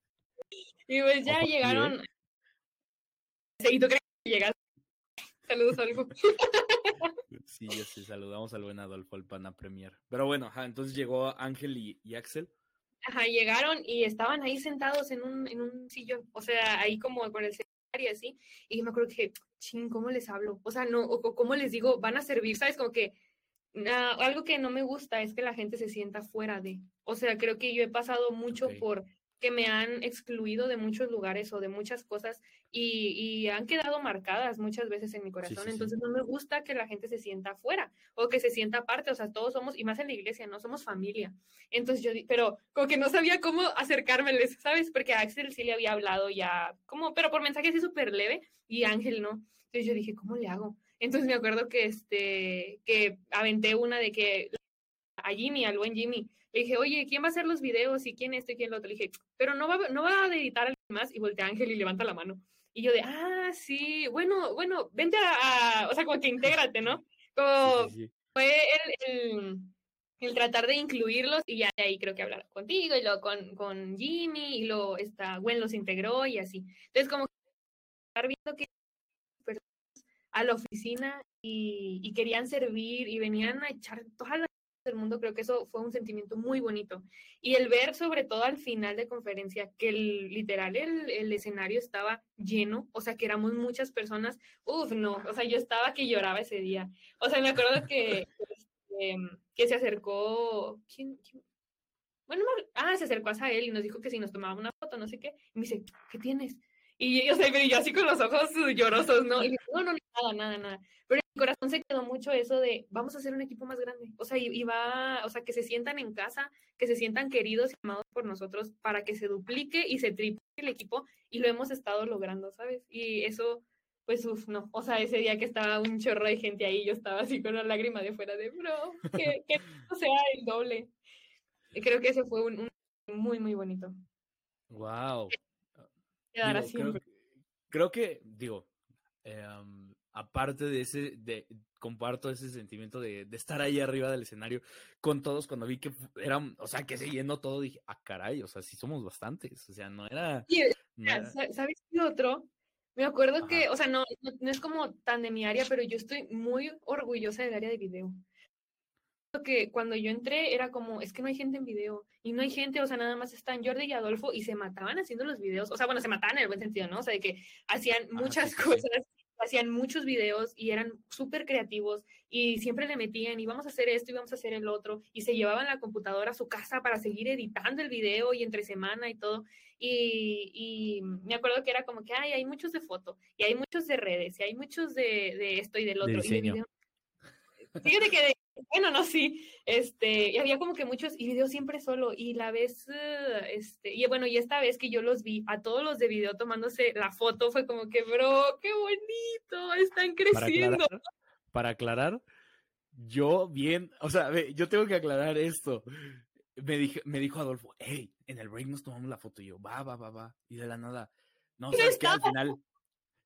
y pues ya llegaron. ¿Y tú crees que llegaste? Saludos, Adolfo. sí, ya sí, saludamos al buen Adolfo, al pana Premier. Pero bueno, ajá, entonces llegó Ángel y, y Axel. Ajá, llegaron y estaban ahí sentados en un, en un sillón, o sea, ahí como con el y así, y yo me acuerdo que, ching, ¿cómo les hablo? O sea, no, o, cómo les digo, van a servir, ¿sabes? Como que algo que no me gusta es que la gente se sienta fuera de, o sea, creo que yo he pasado mucho por que me han excluido de muchos lugares o de muchas cosas y, han quedado marcadas muchas veces en mi corazón. Entonces no me gusta que la gente se sienta afuera o que se sienta aparte. O sea, todos somos, y más en la iglesia, no somos familia. Entonces yo, pero como que no sabía cómo acercármeles, ¿sabes? Porque a Axel sí le había hablado ya, como, pero por mensaje así súper leve y Ángel no. Entonces yo dije, ¿cómo le hago? Entonces me acuerdo que, este, que aventé una de que a Jimmy, al buen Jimmy, le dije, oye, ¿quién va a hacer los videos? ¿Y quién esto y quién lo otro? Le dije, pero no va, no va a editar a alguien más. Y voltea a Ángel y levanta la mano. Y yo de, ah, sí, bueno, bueno, vente a, o sea, como que intégrate, ¿no? Como fue el, el, tratar de incluirlos y ya de ahí creo que hablar contigo y luego con, con Jimmy y luego esta Gwen los integró y así. Entonces, como estar viendo que personas a la oficina y, y, querían servir y venían a echar todas las del mundo, creo que eso fue un sentimiento muy bonito. Y el ver, sobre todo al final de conferencia, que el, literal el, el escenario estaba lleno, o sea, que éramos muchas personas, uff, no, o sea, yo estaba que lloraba ese día. O sea, me acuerdo que, este, que se acercó, ¿quién, Bueno, ah, se acercó a él y nos dijo que si nos tomaba una foto, no sé qué, y me dice, ¿qué tienes? Y yo, yo así con los ojos llorosos, ¿no? Y dije, no, no, nada, nada, nada. Pero corazón se quedó mucho eso de, vamos a hacer un equipo más grande. O sea, y, va, o sea, que se sientan en casa, que se sientan queridos y amados por nosotros para que se duplique y se triple el equipo. Y lo hemos estado logrando, ¿sabes? Y eso, pues, uff, no. O sea, ese día que estaba un chorro de gente ahí, yo estaba así con una lágrima de fuera de, bro, que, que [laughs] no sea el doble. Y creo que ese fue un, un muy, muy bonito. Wow creo, que, digo, em, aparte de ese, de, comparto ese sentimiento de, estar ahí arriba del escenario con todos cuando vi que eran, o sea, que se llenó todo, dije, ah, caray, o sea, sí somos bastantes, o sea, no era... ¿Sabes qué otro? Me acuerdo que, o sea, no, no, es como tan de mi área, pero yo estoy muy orgullosa del área de video que cuando yo entré era como, es que no hay gente en video y no hay gente, o sea, nada más están Jordi y Adolfo y se mataban haciendo los videos, o sea, bueno, se mataban en el buen sentido, ¿no? O sea, de que hacían muchas cosas, hacían muchos videos y eran súper creativos y siempre le metían y vamos a hacer esto y vamos a hacer el otro y se llevaban la computadora a su casa para seguir editando el video y entre semana y todo. Y, y me acuerdo que era como que, ay, hay muchos de foto y hay muchos de redes y hay muchos de, de esto y del otro. De Fíjate que bueno, no, sí, este, y había como que muchos, y video siempre solo, y la vez, este, y bueno, y esta vez que yo los vi, a todos los de video tomándose la foto, fue como que, bro, qué bonito, están creciendo. Para aclarar, yo bien, o sea, yo tengo que aclarar esto. Me, dije, me dijo Adolfo, hey, en el break nos tomamos la foto, y yo, va, va, va, va, y de la nada, no, sabes que al final,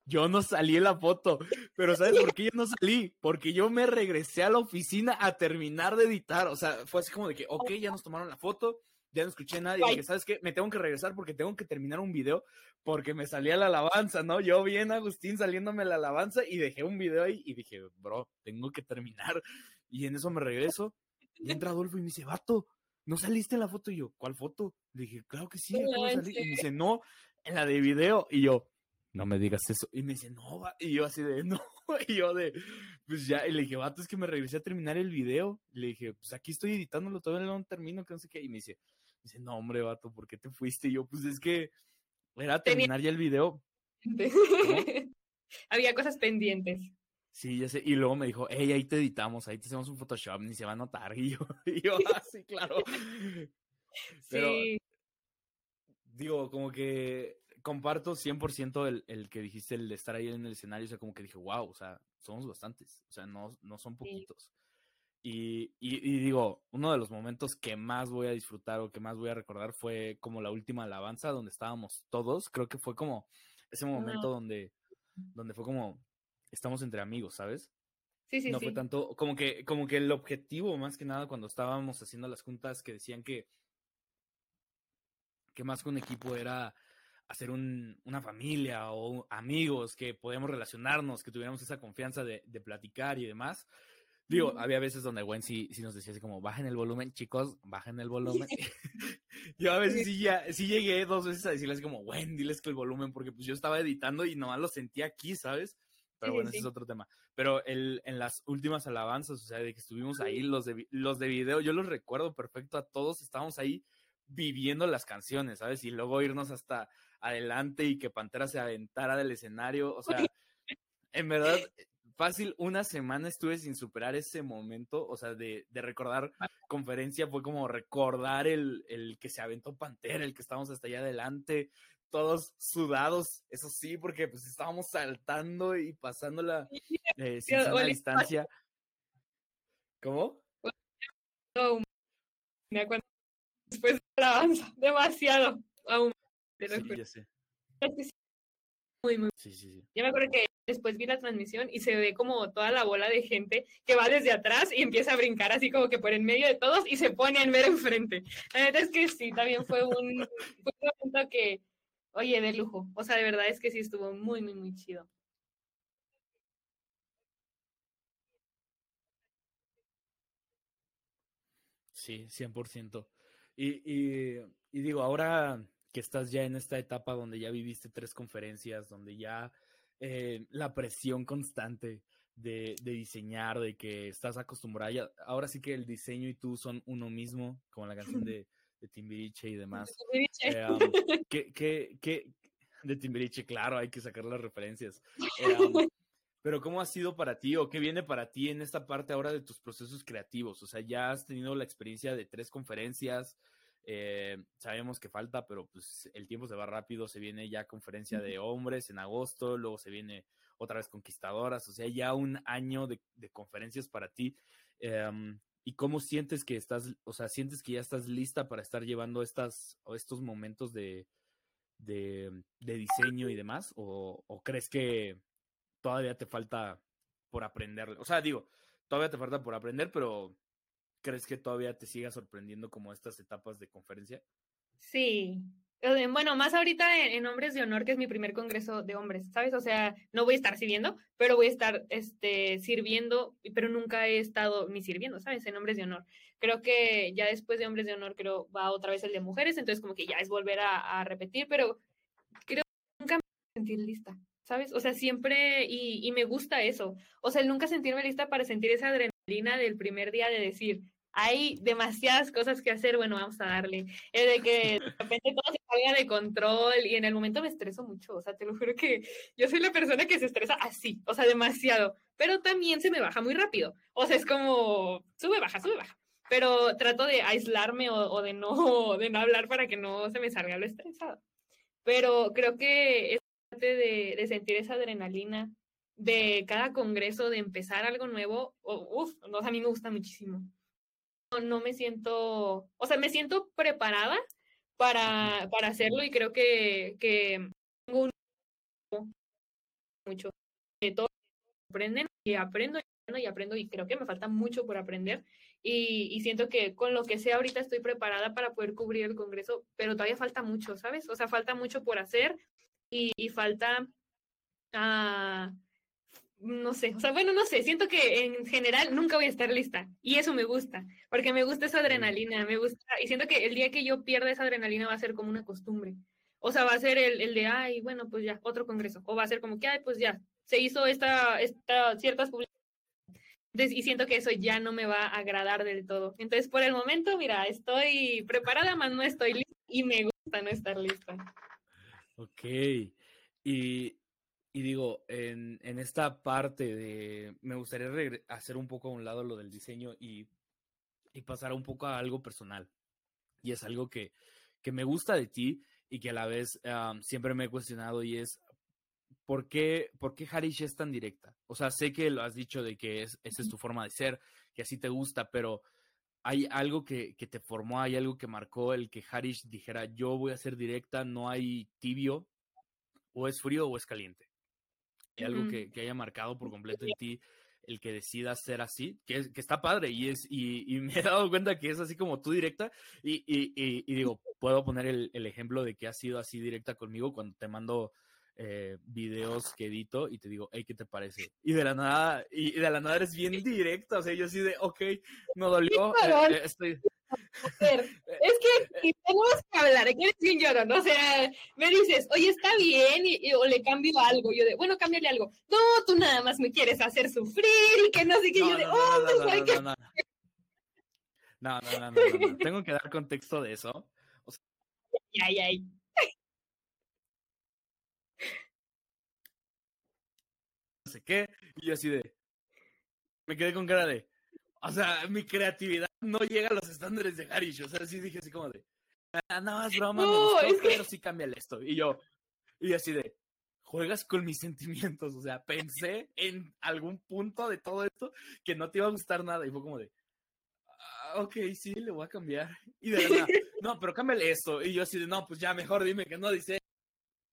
yo no salí en la foto, pero ¿sabes por qué yo no salí? Porque yo me regresé a la oficina a terminar de editar, o sea, fue así como de que, ok, ya nos tomaron la foto, ya no escuché nada, y dije, ¿sabes qué? Me tengo que regresar porque tengo que terminar un video, porque me salía la alabanza, ¿no? Yo bien, Agustín, saliéndome la alabanza, y dejé un video ahí, y dije, bro, tengo que terminar, y en eso me regreso, y entra Adolfo y me dice, vato, ¿no saliste en la foto? Y yo, ¿cuál foto? Le dije, claro que sí, salí. Y me dice, no, en la de video, y yo, no me digas eso. Y me dice, no, va. Y yo así de, [laughs] no. Y yo de, pues ya. Y le dije, vato, es que me regresé a terminar el video. Y le dije, pues aquí estoy editándolo, todavía no termino, que no sé qué. Y me dice, dice, no, hombre, vato, ¿por qué te fuiste? Y yo, pues es que era terminar ya el video. [laughs] Había cosas pendientes. Sí, ya sé. Y luego me dijo, hey, ahí te editamos, ahí te hacemos un Photoshop, ni se va a notar. [laughs] Y yo, y yo ah, sí, claro. Pero, sí. Digo, como que comparto 100% el, el que dijiste, el de estar ahí en el escenario, o sea, como que dije, wow, o sea, somos bastantes, o sea, no, no son poquitos. Y, y, digo, uno de los momentos que más voy a disfrutar o que más voy a recordar fue como la última alabanza donde estábamos todos, creo que fue como ese momento donde, donde fue como, estamos entre amigos, ¿sabes? Sí, sí, no fue tanto, como que, como que el objetivo más que nada cuando estábamos haciendo las juntas que decían que, que más que un equipo era hacer un, una familia o amigos que podíamos relacionarnos, que tuviéramos esa confianza de, de platicar y demás. Digo, había veces donde Gwen sí, sí, nos decía así como, bajen el volumen, chicos, bajen el volumen. [laughs] [laughs] yo a veces sí, ya, sí llegué dos veces a decirles como, Gwen, diles que el volumen, porque pues yo estaba editando y nomás lo sentía aquí, ¿sabes? Pero bueno, ese es otro tema. Pero el, en las últimas alabanzas, o sea, de que estuvimos ahí, los de, los de video, yo los recuerdo perfecto a todos, estábamos ahí viviendo las canciones, ¿sabes? Y luego irnos hasta adelante y que Pantera se aventara del escenario. O sea, en verdad, fácil, una semana estuve sin superar ese momento, o sea, de, de recordar conferencia, fue como recordar el, el, que se aventó Pantera, el que estábamos hasta allá adelante, todos sudados, eso sí, porque pues estábamos saltando y pasándola [laughs] eh, sin sana distancia. ¿Cómo? me acuerdo después avanza demasiado aún. Sí, ya sé. Muy, muy. Sí, sí, sí. Yo me acuerdo que después vi la transmisión y se ve como toda la bola de gente que va desde atrás y empieza a brincar así como que por en medio de todos y se pone en ver enfrente. La verdad es que sí, también fue un, fue un momento que, oye, de lujo. O sea, de verdad es que sí estuvo muy, muy, muy chido. Sí, 100%. Y, y, y digo, ahora que estás ya en esta etapa donde ya viviste tres conferencias, donde ya eh, la presión constante de, de, diseñar, de que estás acostumbrada, ahora sí que el diseño y tú son uno mismo, como la canción [laughs] de, de Timbiriche y demás. Eh, um, [laughs] ¿qué, qué, qué, de Timbiriche, claro, hay que sacar las referencias. Eh, [laughs] um, pero ¿cómo ha sido para ti o qué viene para ti en esta parte ahora de tus procesos creativos? O sea, ya has tenido la experiencia de tres conferencias, eh, sabemos que falta, pero pues el tiempo se va rápido, se viene ya conferencia de hombres en agosto, luego se viene otra vez conquistadoras, o sea, ya un año de, de conferencias para ti. Eh, ¿Y cómo sientes que estás, o sea, sientes que ya estás lista para estar llevando estas, estos momentos de, de, de diseño y demás? ¿O, ¿O crees que todavía te falta por aprender? O sea, digo, todavía te falta por aprender, pero ¿crees que todavía te siga sorprendiendo como estas etapas de conferencia? Sí. Bueno, más ahorita en, en, Hombres de Honor, que es mi primer congreso de hombres, ¿sabes? O sea, no voy a estar sirviendo, pero voy a estar este, sirviendo, pero nunca he estado ni sirviendo, ¿sabes? En Hombres de Honor. Creo que ya después de Hombres de Honor, creo va otra vez el de mujeres, entonces como que ya es volver a, a repetir, pero creo que nunca me sentí lista, ¿sabes? O sea, siempre, y, y me gusta eso. O sea, nunca sentirme lista para sentir esa adrenalina del primer día de decir, hay demasiadas cosas que hacer, bueno, vamos a darle. Es de que de repente todo se salga de control y en el momento me estreso mucho, o sea, te lo juro que yo soy la persona que se estresa así, o sea, demasiado, pero también se me baja muy rápido, o sea, es como, sube, baja, sube, baja, pero trato de aislarme o, o de, no, de no hablar para que no se me salga lo estresado. Pero creo que es parte de, de sentir esa adrenalina de cada congreso, de empezar algo nuevo, uff, no, a mí me gusta muchísimo no me siento, o sea, me siento preparada para, para hacerlo y creo que, que tengo un mucho de todo aprenden y aprendo y aprendo y creo que me falta mucho por aprender y, y, siento que con lo que sé ahorita estoy preparada para poder cubrir el Congreso, pero todavía falta mucho, ¿sabes? O sea, falta mucho por hacer y, falta... Uh, no sé, o sea, bueno, no sé, siento que en general nunca voy a estar lista y eso me gusta, porque me gusta esa adrenalina, me gusta, y siento que el día que yo pierda esa adrenalina va a ser como una costumbre, o sea, va a ser el, el de, ay, bueno, pues ya, otro congreso, o va a ser como que, ay, pues ya, se hizo esta, esta ciertas publicaciones, y siento que eso ya no me va a agradar del todo. Entonces, por el momento, mira, estoy preparada, más no estoy lista y me gusta no estar lista. Ok, y y digo, en, en, esta parte de, me gustaría hacer un poco a un lado lo del diseño y, y pasar un poco a algo personal. Y es algo que, que me gusta de ti y que a la vez um, siempre me he cuestionado y es, ¿por qué, ¿por qué Harish es tan directa? O sea, sé que lo has dicho de que es, esa es tu forma de ser, que así te gusta, pero hay algo que, que te formó, hay algo que marcó el que Harish dijera, yo voy a ser directa, no hay tibio, o es frío o es caliente algo que, que, haya marcado por completo en ti el que decidas ser así, que, que está padre y, es, y, y, me he dado cuenta que es así como tú directa y, y, y digo, puedo poner el, el, ejemplo de que has sido así directa conmigo cuando te mando eh, videos que edito y te digo, hey, ¿qué te parece? Y de la nada, y de la nada eres bien directa, o sea, yo así de, ok, me dolió, eh, eh, estoy... Ver, es que [laughs] si tenemos que hablar, que eres bien llorón, o sea, me dices, oye, está bien, y, y, o le cambio algo, yo de, bueno, cámbiale algo. No, tú nada más me quieres hacer sufrir y que no sé qué, no, yo de, no, oh, pues no, hay que... No, no, no, no, no, [laughs] tengo que dar contexto de eso. O sea, ay, ay. No sé qué, y yo así de, me quedé con cara de, o sea, mi creatividad no llega a los estándares de Harish. O sea, sí dije así como de, ah, no, es broma, no, me gustó, es que... pero sí cámbiale esto. Y yo, y así de, juegas con mis sentimientos. O sea, pensé en algún punto de todo esto que no te iba a gustar nada. Y fue como de, ah, ok, sí, le voy a cambiar. Y de verdad, [laughs] no, pero cámbiale esto. Y yo así de, no, pues ya mejor dime que no dice.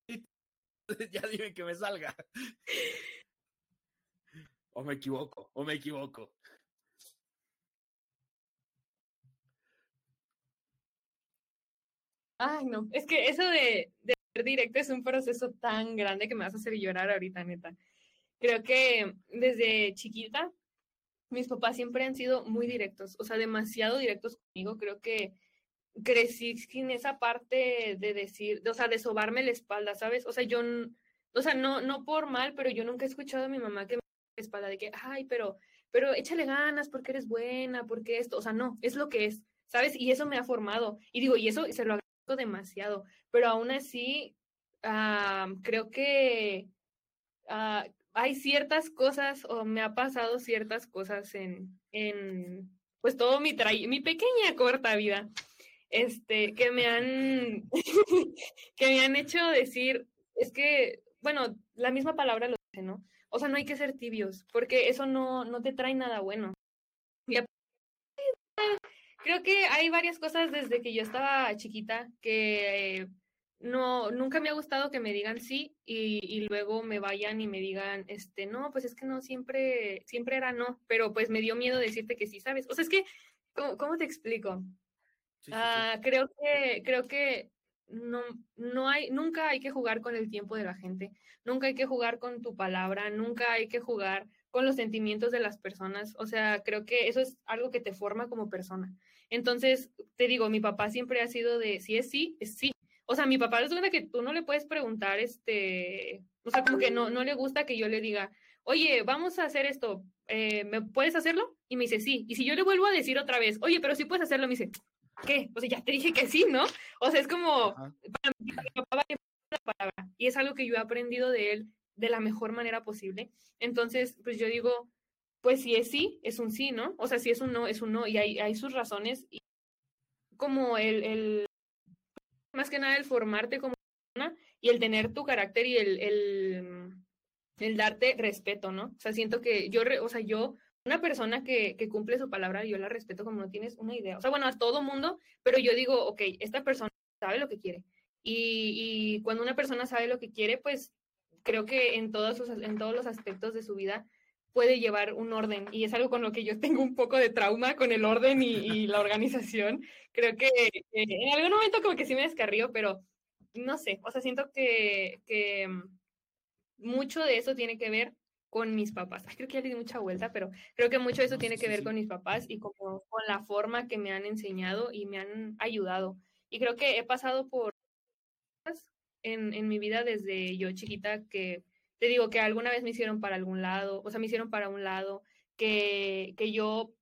[laughs] Ya dime que me salga. [laughs] O me equivoco, o me equivoco. Ay, no, es que eso de, de ser directo es un proceso tan grande que me vas a hacer llorar ahorita, neta. Creo que desde chiquita mis papás siempre han sido muy directos, o sea, demasiado directos conmigo. Creo que crecí sin esa parte de decir, o sea, de sobarme la espalda, ¿sabes? O sea, yo, o sea, no, no por mal, pero yo nunca he escuchado a mi mamá que me la espalda de que, ay, pero, pero échale ganas porque eres buena, porque esto, o sea, no, es lo que es, ¿sabes? Y eso me ha formado. Y digo, y eso se lo demasiado, pero aún así, creo que ah, hay ciertas cosas o me ha pasado ciertas cosas en, en pues todo mi, mi pequeña corta vida este, que me han, [laughs] que me han hecho decir, es que, bueno, la misma palabra lo dice, ¿no? O sea, no hay que ser tibios, porque eso no, no te trae nada bueno. Creo que hay varias cosas desde que yo estaba chiquita que no, nunca me ha gustado que me digan sí y, y, luego me vayan y me digan, este, no, pues es que no, siempre, siempre era no, pero pues me dio miedo decirte que sí, ¿sabes? O sea, es que, ¿cómo, cómo te explico? Ah, creo que, creo que no, no hay, nunca hay que jugar con el tiempo de la gente, nunca hay que jugar con tu palabra, nunca hay que jugar con los sentimientos de las personas. O sea, creo que eso es algo que te forma como persona. Entonces, te digo, mi papá siempre ha sido de si es sí, es sí. O sea, mi papá es una que tú no le puedes preguntar, este, o sea, como que no, no le gusta que yo le diga, oye, vamos a hacer esto, eh, ¿me puedes hacerlo? Y me dice, sí. Y si yo le vuelvo a decir otra vez, oye, pero si puedes hacerlo, me dice, ¿qué? O sea, ya te dije que sí, ¿no? O sea, es como, para mi papá la palabra. Y es algo que yo he aprendido de él de la mejor manera posible. Entonces, pues yo digo, pues si es sí, es un sí, ¿no? O sea, si es un no, es un no. Y hay, hay sus razones. Y como el, el, más que nada el formarte como persona y el tener tu carácter y el, el, el darte respeto, ¿no? O sea, siento que yo, o sea, yo una persona que, que, cumple su palabra, yo la respeto como no tienes una idea. O sea, bueno, a todo mundo, pero yo digo, ok, esta persona sabe lo que quiere. Y, y cuando una persona sabe lo que quiere, pues creo que en todos, sus, en todos los aspectos de su vida puede llevar un orden. Y es algo con lo que yo tengo un poco de trauma con el orden y, y la organización. Creo que en algún momento como que sí me descarrío, pero no sé, o sea, siento que, que mucho de eso tiene que ver con mis papás. creo que ya le di mucha vuelta, pero creo que mucho de eso tiene que ver con mis papás y como con la forma que me han enseñado y me han ayudado. Y creo que he pasado por en, en mi vida desde yo chiquita que te digo que alguna vez me hicieron para algún lado, o sea, me hicieron para un lado, que, que yo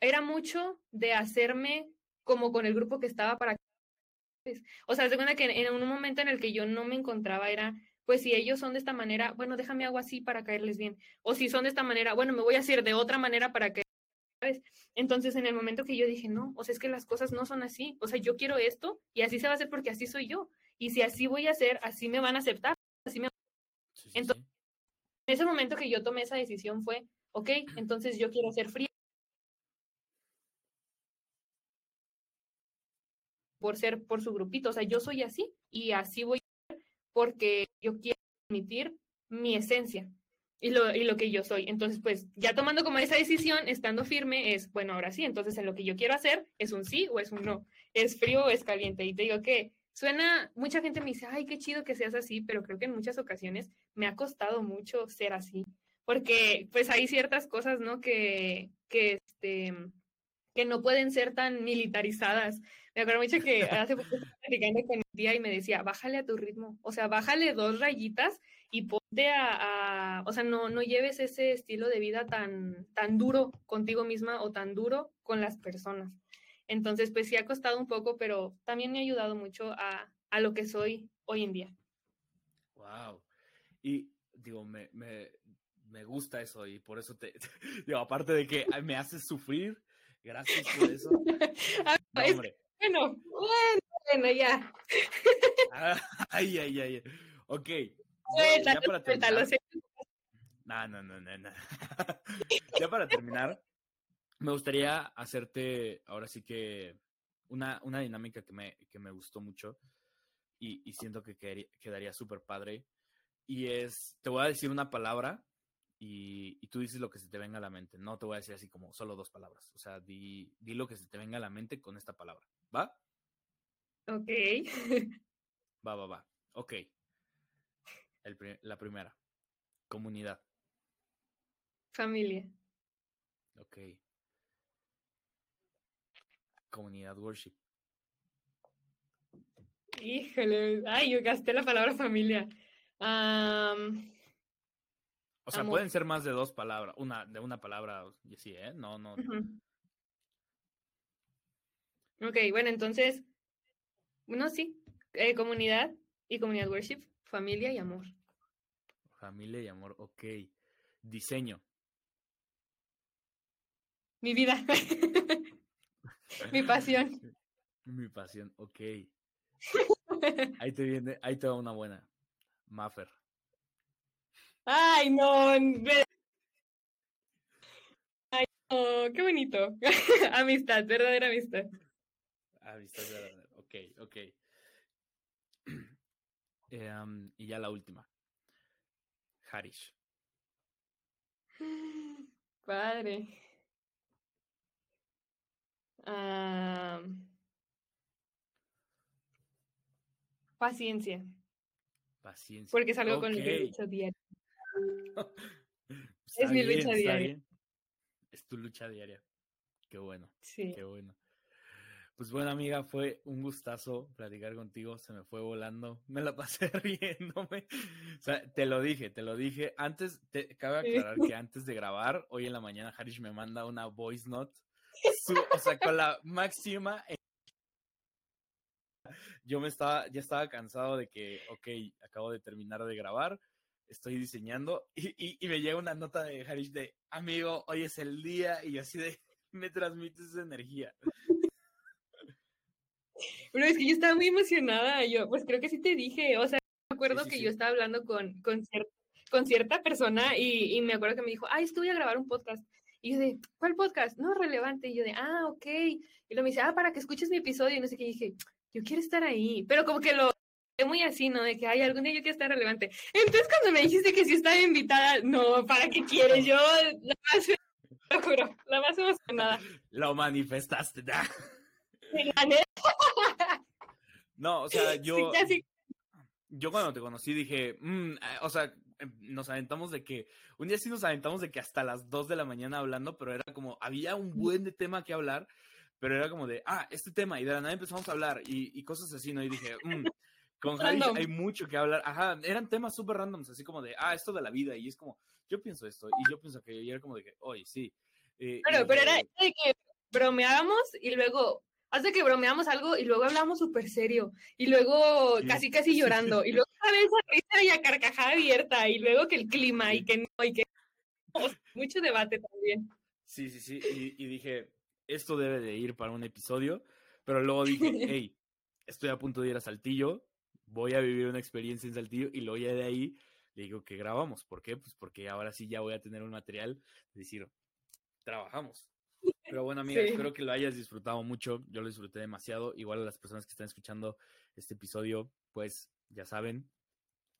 era mucho de hacerme como con el grupo que estaba para... O sea, segunda que en un momento en el que yo no me encontraba era pues si ellos son de esta manera, bueno, déjame algo así para caerles bien. O si son de esta manera, bueno, me voy a hacer de otra manera para que. Entonces, en el momento que yo dije, no, o sea, es que las cosas no son así. O sea, yo quiero esto y así se va a hacer porque así soy yo. Y si así voy a hacer, así me van a aceptar. Así me... entonces, en ese momento que yo tomé esa decisión fue, ok, entonces yo quiero ser fría. por ser por su grupito, o sea, yo soy así y así voy porque yo quiero transmitir mi esencia y lo, y lo que yo soy. Entonces, pues ya tomando como esa decisión, estando firme, es, bueno, ahora sí, entonces en lo que yo quiero hacer es un sí o es un no, es frío o es caliente. Y te digo que suena, mucha gente me dice, ay, qué chido que seas así, pero creo que en muchas ocasiones me ha costado mucho ser así, porque pues hay ciertas cosas, ¿no? Que, que, este, que no pueden ser tan militarizadas me acuerdo mucho que [laughs] hace poco estaba platicando con mi tía y me decía, bájale a tu ritmo, o sea, bájale dos rayitas y ponte a, o sea, no, no lleves ese estilo de vida tan, tan duro contigo misma o tan duro con las personas. Entonces, pues sí ha costado un poco, pero también me ha ayudado mucho a, a lo que soy hoy en día. Wow. Y digo, me, me, me gusta eso y por eso te, [laughs] digo, aparte de que me haces sufrir, gracias por eso. [laughs] No, hombre. Bueno, bueno, bueno, ya. [laughs] Ah, ay, ay, ay. Ok. ya para terminar. No, no, no, no, no. ya para terminar, me gustaría hacerte ahora sí que una, una dinámica que me, que me gustó mucho y, y siento que quedaría súper padre. Y es, te voy a decir una palabra y, y, tú dices lo que se te venga a la mente. No te voy a decir así como solo dos palabras. O sea, di, di lo que se te venga a la mente con esta palabra. ¿Va? Ok. [laughs] va, va, va. Ok. El, la primera. Comunidad. Familia. Ok. Comunidad worship. Híjole, ay, yo gasté la palabra familia. o sea, pueden ser más de dos palabras, una de una palabra, sí, ¿eh? No, no. Ok, bueno, entonces, no, sí, eh, comunidad y comunidad worship, familia y amor. Familia y amor, ok. Diseño. Mi vida. [laughs] [laughs] Mi pasión. Mi pasión, ok. [laughs] Ahí te viene, ahí te va una buena. Maffer. Ay, no. Ay, no, qué bonito. [laughs] amistad, verdadera amistad. Amistad verdadera. Ok, ok. [clears throat] Em, y ya la última. Harish. [gasps] Padre. Paciencia. Paciencia. Porque es algo con lo que lucho diario. [laughs] es mi lucha diaria. Es tu lucha diaria. Qué bueno. Sí. Qué bueno. Pues bueno, amiga, fue un gustazo platicar contigo. Se me fue volando. Me la [laughs] pasé riéndome. O sea, te lo dije, te lo dije. Antes, te, cabe aclarar que [laughs] antes de grabar, hoy en la mañana, Harish me manda una voice note. O sea, con la máxima. Yo me estaba, ya estaba cansado de que, ok, acabo de terminar de grabar, estoy diseñando y, y me llega una nota de Harish de, amigo, hoy es el día y así de, [laughs] me transmites esa energía. Pero es que yo estaba muy emocionada, yo pues creo que sí te dije, o sea, me acuerdo que yo estaba hablando con, con, con cierta persona y, y, me acuerdo que me dijo, ay, estoy a grabar un podcast. Y yo de, ¿cuál podcast? No, relevante. Y yo de, ah, ok. Y luego me dice, ah, para que escuches mi episodio. Y no sé qué. Y dije, yo quiero estar ahí. Pero como que lo muy así, ¿no? De que, ay, algún día yo quiero estar relevante. Entonces cuando me dijiste que sí estaba invitada, no, ¿para qué quieres? Yo, la más, lo juro, la más emocionada. [laughs] Lo manifestaste, [laughs] ¿no? No, o sea, [laughs] yo. Yo cuando te conocí dije, mm, eh, o sea, nos aventamos de que, un día sí nos aventamos de que hasta las 2 de la mañana hablando, pero era como, había un buen de tema que hablar, pero era como de, ah, este tema, y de la nada empezamos a hablar y, cosas así, ¿no? Y dije, mm, con Javi hay mucho que hablar, ajá, eran temas súper randoms, así como de, ah, esto de la vida, y es como, yo pienso esto, y yo pienso que, y era como de que, oye, sí. Eh, pero, pero era de que bromeábamos y luego hace que bromeamos algo y luego hablamos súper serio y luego casi casi llorando y luego a risa y a carcajada abierta y luego que el clima y que no y que mucho debate también. Sí, sí, sí, y, dije, esto debe de ir para un episodio, pero luego dije, [laughs] hey, estoy a punto de ir a Saltillo, voy a vivir una experiencia en Saltillo y luego ya de ahí le digo que grabamos. ¿Por qué? Pues porque ahora sí ya voy a tener un material de decir, trabajamos. Pero bueno, amiga, espero que lo hayas disfrutado mucho. Yo lo disfruté demasiado. Igual a las personas que están escuchando este episodio, pues ya saben,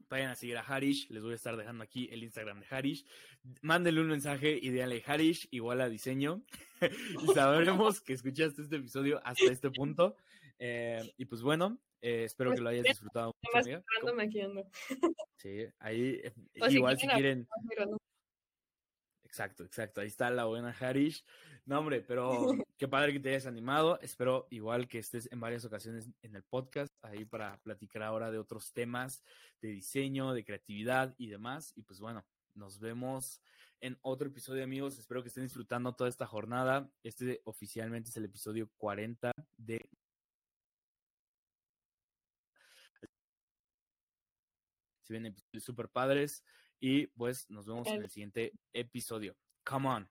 vayan a seguir a Harish. Les voy a estar dejando aquí el Instagram de Harish. Mándenle un mensaje y díganle Harish, igual a diseño. y [laughs] sabremos que escuchaste este episodio hasta este punto. Eh, y pues bueno, eh, espero pues que lo hayas disfrutado mucho, amiga. Sí, ahí eh, igual si quieren. Exacto, exacto. Ahí está la buena Harish. No, hombre, pero [laughs] qué padre que te hayas animado. Espero igual que estés en varias ocasiones en el podcast, ahí para platicar ahora de otros temas de diseño, de creatividad y demás. Y pues bueno, nos vemos en otro episodio, amigos. Espero que estén disfrutando toda esta jornada. Este oficialmente es el episodio 40 de si ven episodios super padres y pues nos vemos en el siguiente episodio. Come on.